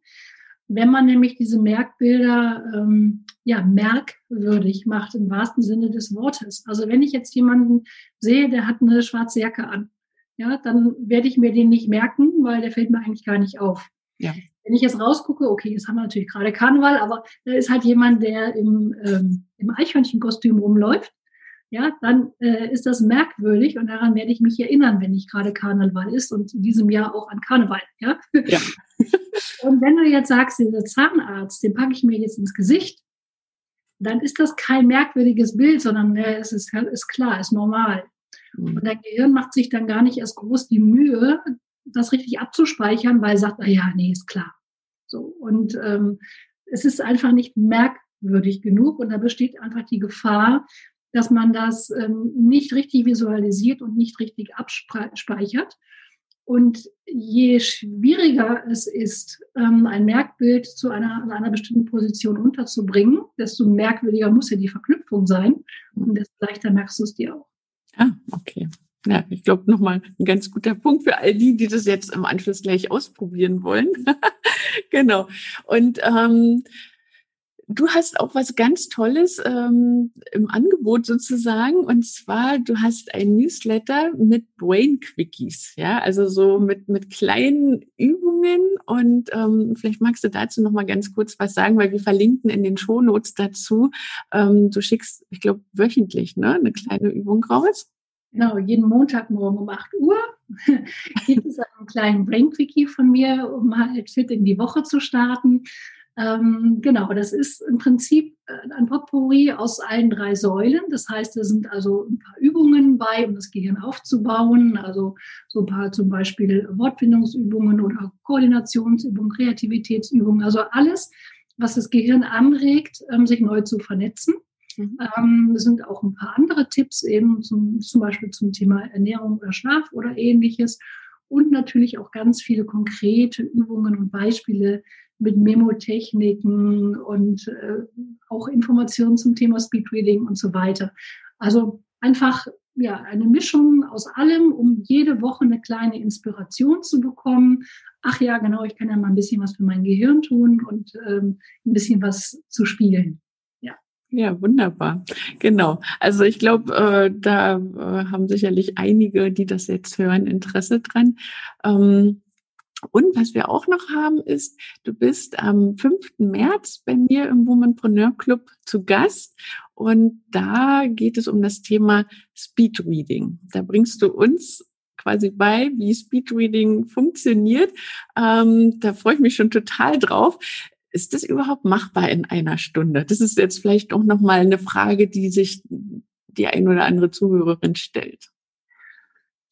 Speaker 2: Wenn man nämlich diese Merkbilder ähm, ja merkwürdig macht im wahrsten Sinne des Wortes. Also wenn ich jetzt jemanden sehe, der hat eine schwarze Jacke an, ja, dann werde ich mir den nicht merken, weil der fällt mir eigentlich gar nicht auf. Ja. Wenn ich jetzt rausgucke, okay, jetzt haben wir natürlich gerade Karneval, aber da ist halt jemand, der im, ähm, im Eichhörnchenkostüm rumläuft, ja, dann äh, ist das merkwürdig und daran werde ich mich erinnern, wenn nicht gerade Karneval ist und in diesem Jahr auch an Karneval, ja. ja. und wenn du jetzt sagst, dieser Zahnarzt, den packe ich mir jetzt ins Gesicht, dann ist das kein merkwürdiges Bild, sondern äh, es ist, ist klar, ist normal. Mhm. Und dein Gehirn macht sich dann gar nicht erst groß die Mühe, das richtig abzuspeichern, weil sagt, na ja, nee, ist klar. So. Und ähm, es ist einfach nicht merkwürdig genug und da besteht einfach die Gefahr, dass man das ähm, nicht richtig visualisiert und nicht richtig abspeichert. Und je schwieriger es ist, ähm, ein Merkbild zu einer, einer bestimmten Position unterzubringen, desto merkwürdiger muss ja die Verknüpfung sein und desto leichter merkst du es dir auch.
Speaker 1: Ah, okay. Ja, ich glaube nochmal ein ganz guter Punkt für all die, die das jetzt im Anschluss gleich ausprobieren wollen. genau. Und ähm, du hast auch was ganz Tolles ähm, im Angebot sozusagen. Und zwar, du hast ein Newsletter mit Brain Quickies. Ja, also so mit, mit kleinen Übungen. Und ähm, vielleicht magst du dazu noch mal ganz kurz was sagen, weil wir verlinken in den Shownotes dazu. Ähm, du schickst, ich glaube, wöchentlich ne, eine kleine Übung raus.
Speaker 2: Genau, jeden Montagmorgen um 8 Uhr gibt es einen kleinen Brain-Quickie von mir, um halt fit in die Woche zu starten. Ähm, genau, das ist im Prinzip äh, ein Potpourri aus allen drei Säulen. Das heißt, da sind also ein paar Übungen bei, um das Gehirn aufzubauen. Also so ein paar zum Beispiel Wortfindungsübungen oder Koordinationsübungen, Kreativitätsübungen. Also alles, was das Gehirn anregt, ähm, sich neu zu vernetzen. Mhm. Ähm, es sind auch ein paar andere Tipps eben zum, zum Beispiel zum Thema Ernährung oder Schlaf oder ähnliches. Und natürlich auch ganz viele konkrete Übungen und Beispiele, mit Memotechniken und äh, auch Informationen zum Thema Speedreading und so weiter. Also einfach ja eine Mischung aus allem, um jede Woche eine kleine Inspiration zu bekommen. Ach ja, genau, ich kann ja mal ein bisschen was für mein Gehirn tun und ähm, ein bisschen was zu spielen. Ja.
Speaker 1: Wunderbar. Genau. Also ich glaube, äh, da äh, haben sicherlich einige, die das jetzt hören, Interesse dran. Ähm, und was wir auch noch haben, ist, du bist am 5. März bei mir im Womanpreneur Club zu Gast. Und da geht es um das Thema Speedreading. Da bringst du uns quasi bei, wie Speedreading funktioniert. Ähm, da freue ich mich schon total drauf. Ist das überhaupt machbar in einer Stunde? Das ist jetzt vielleicht auch nochmal eine Frage, die sich die ein oder andere Zuhörerin stellt.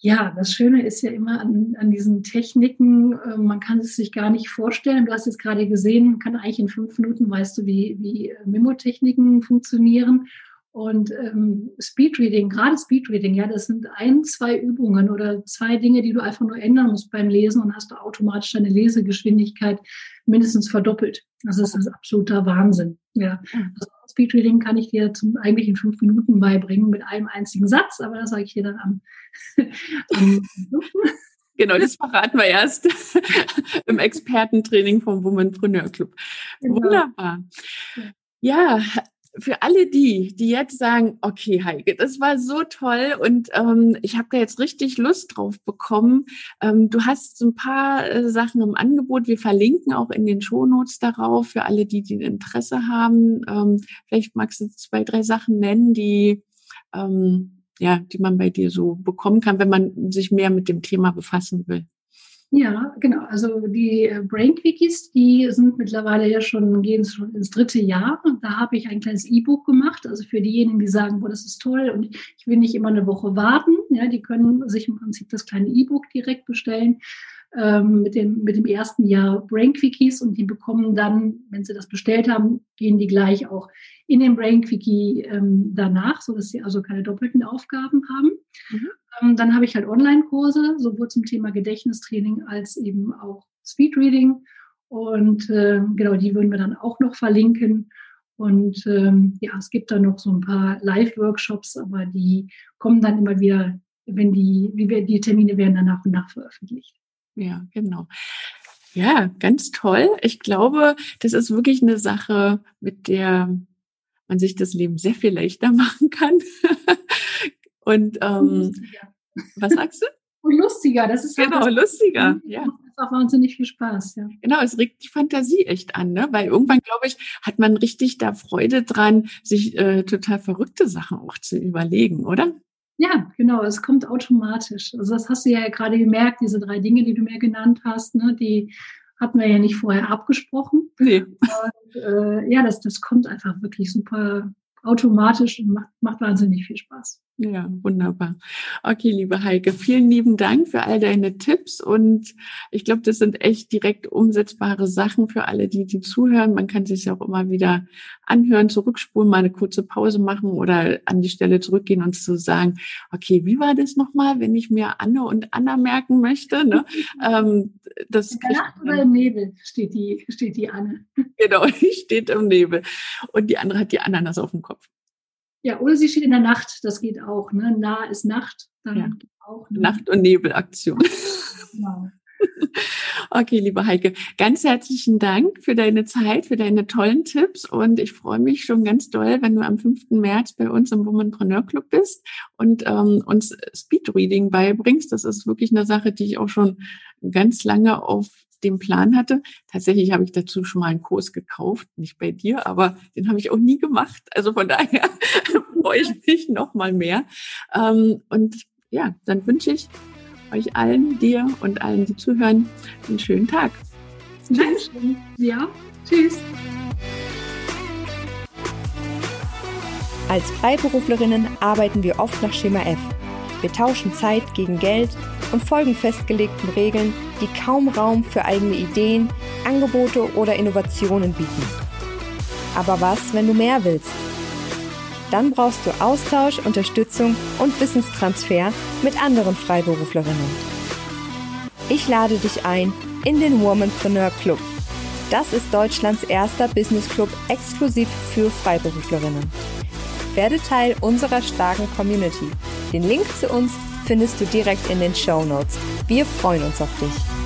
Speaker 2: Ja, das Schöne ist ja immer an, an diesen Techniken, äh, man kann es sich gar nicht vorstellen. Du hast jetzt gerade gesehen, man kann eigentlich in fünf Minuten, weißt du, wie, wie Memo-Techniken funktionieren. Und ähm, Speedreading, gerade Speedreading, ja, das sind ein, zwei Übungen oder zwei Dinge, die du einfach nur ändern musst beim Lesen und hast du automatisch deine Lesegeschwindigkeit mindestens verdoppelt. Das ist, ist absoluter Wahnsinn. Ja. Also Speedreading kann ich dir zum, eigentlich in fünf Minuten beibringen mit einem einzigen Satz, aber das sage ich dir dann am,
Speaker 1: am Genau, das verraten wir erst im Expertentraining vom Womanpreneur Club. Genau. Wunderbar. Ja, für alle die, die jetzt sagen, okay, Heike, das war so toll und ähm, ich habe da jetzt richtig Lust drauf bekommen. Ähm, du hast so ein paar äh, Sachen im Angebot. Wir verlinken auch in den Shownotes darauf für alle, die, die Interesse haben. Ähm, vielleicht magst du zwei, drei Sachen nennen, die ähm, ja, die man bei dir so bekommen kann, wenn man sich mehr mit dem Thema befassen will.
Speaker 2: Ja, genau. Also die äh, Brain-Quickies, die sind mittlerweile ja schon, gehen schon ins dritte Jahr. Und da habe ich ein kleines E-Book gemacht. Also für diejenigen, die sagen, boah, das ist toll und ich will nicht immer eine Woche warten. Ja, die können sich im Prinzip das kleine E-Book direkt bestellen ähm, mit, dem, mit dem ersten Jahr Brain Quickies und die bekommen dann, wenn sie das bestellt haben, gehen die gleich auch in den Brain Quickie ähm, danach, sodass sie also keine doppelten Aufgaben haben. Mhm. Ähm, dann habe ich halt Online-Kurse, sowohl zum Thema Gedächtnistraining als eben auch Speedreading. Und äh, genau, die würden wir dann auch noch verlinken. Und ähm, ja, es gibt dann noch so ein paar Live-Workshops, aber die kommen dann immer wieder, wenn die, die Termine werden dann nach und nach veröffentlicht.
Speaker 1: Ja, genau. Ja, ganz toll. Ich glaube, das ist wirklich eine Sache, mit der man sich das Leben sehr viel leichter machen kann. Und ähm, was sagst du?
Speaker 2: Und lustiger, das ist
Speaker 1: genau halt lustiger. Ja,
Speaker 2: einfach wahnsinnig viel Spaß. Ja.
Speaker 1: Genau, es regt die Fantasie echt an, ne? Weil irgendwann glaube ich, hat man richtig da Freude dran, sich äh, total verrückte Sachen auch zu überlegen, oder?
Speaker 2: Ja, genau, es kommt automatisch. Also das hast du ja gerade gemerkt, diese drei Dinge, die du mir genannt hast, ne, die hatten wir ja nicht vorher abgesprochen. Nee. Und, äh, ja, das, das kommt einfach wirklich super automatisch und macht, macht wahnsinnig viel Spaß.
Speaker 1: Ja, wunderbar. Okay, liebe Heike, vielen lieben Dank für all deine Tipps und ich glaube, das sind echt direkt umsetzbare Sachen für alle, die die zuhören. Man kann sich auch immer wieder anhören, zurückspulen, mal eine kurze Pause machen oder an die Stelle zurückgehen und zu sagen, okay, wie war das nochmal, wenn ich mir Anne und Anna merken möchte? Ne?
Speaker 2: ähm, das In der Nacht oder im Nebel steht die, steht die Anne.
Speaker 1: Genau, die steht im Nebel und die andere hat die Ananas auf dem Kopf.
Speaker 2: Ja, oder sie steht in der Nacht, das geht auch. Ne? Nah ist Nacht, dann ja.
Speaker 1: auch. Ne? Nacht- und Nebelaktion. Genau. Okay, liebe Heike, ganz herzlichen Dank für deine Zeit, für deine tollen Tipps und ich freue mich schon ganz doll, wenn du am 5. März bei uns im Womanpreneur Club bist und ähm, uns Speedreading beibringst. Das ist wirklich eine Sache, die ich auch schon ganz lange auf dem Plan hatte. Tatsächlich habe ich dazu schon mal einen Kurs gekauft, nicht bei dir, aber den habe ich auch nie gemacht. Also von daher freue ich mich noch mal mehr. Ähm, und ja, dann wünsche ich euch allen, dir und allen, die zuhören, einen schönen Tag.
Speaker 2: Tschüss. Ja, tschüss.
Speaker 3: Als Freiberuflerinnen arbeiten wir oft nach Schema F. Wir tauschen Zeit gegen Geld und folgen festgelegten Regeln, die kaum Raum für eigene Ideen, Angebote oder Innovationen bieten. Aber was, wenn du mehr willst? Dann brauchst du Austausch, Unterstützung und Wissenstransfer mit anderen Freiberuflerinnen. Ich lade dich ein in den Womanpreneur Club. Das ist Deutschlands erster Business Club exklusiv für Freiberuflerinnen. Werde Teil unserer starken Community. Den Link zu uns findest du direkt in den Show Notes. Wir freuen uns auf dich.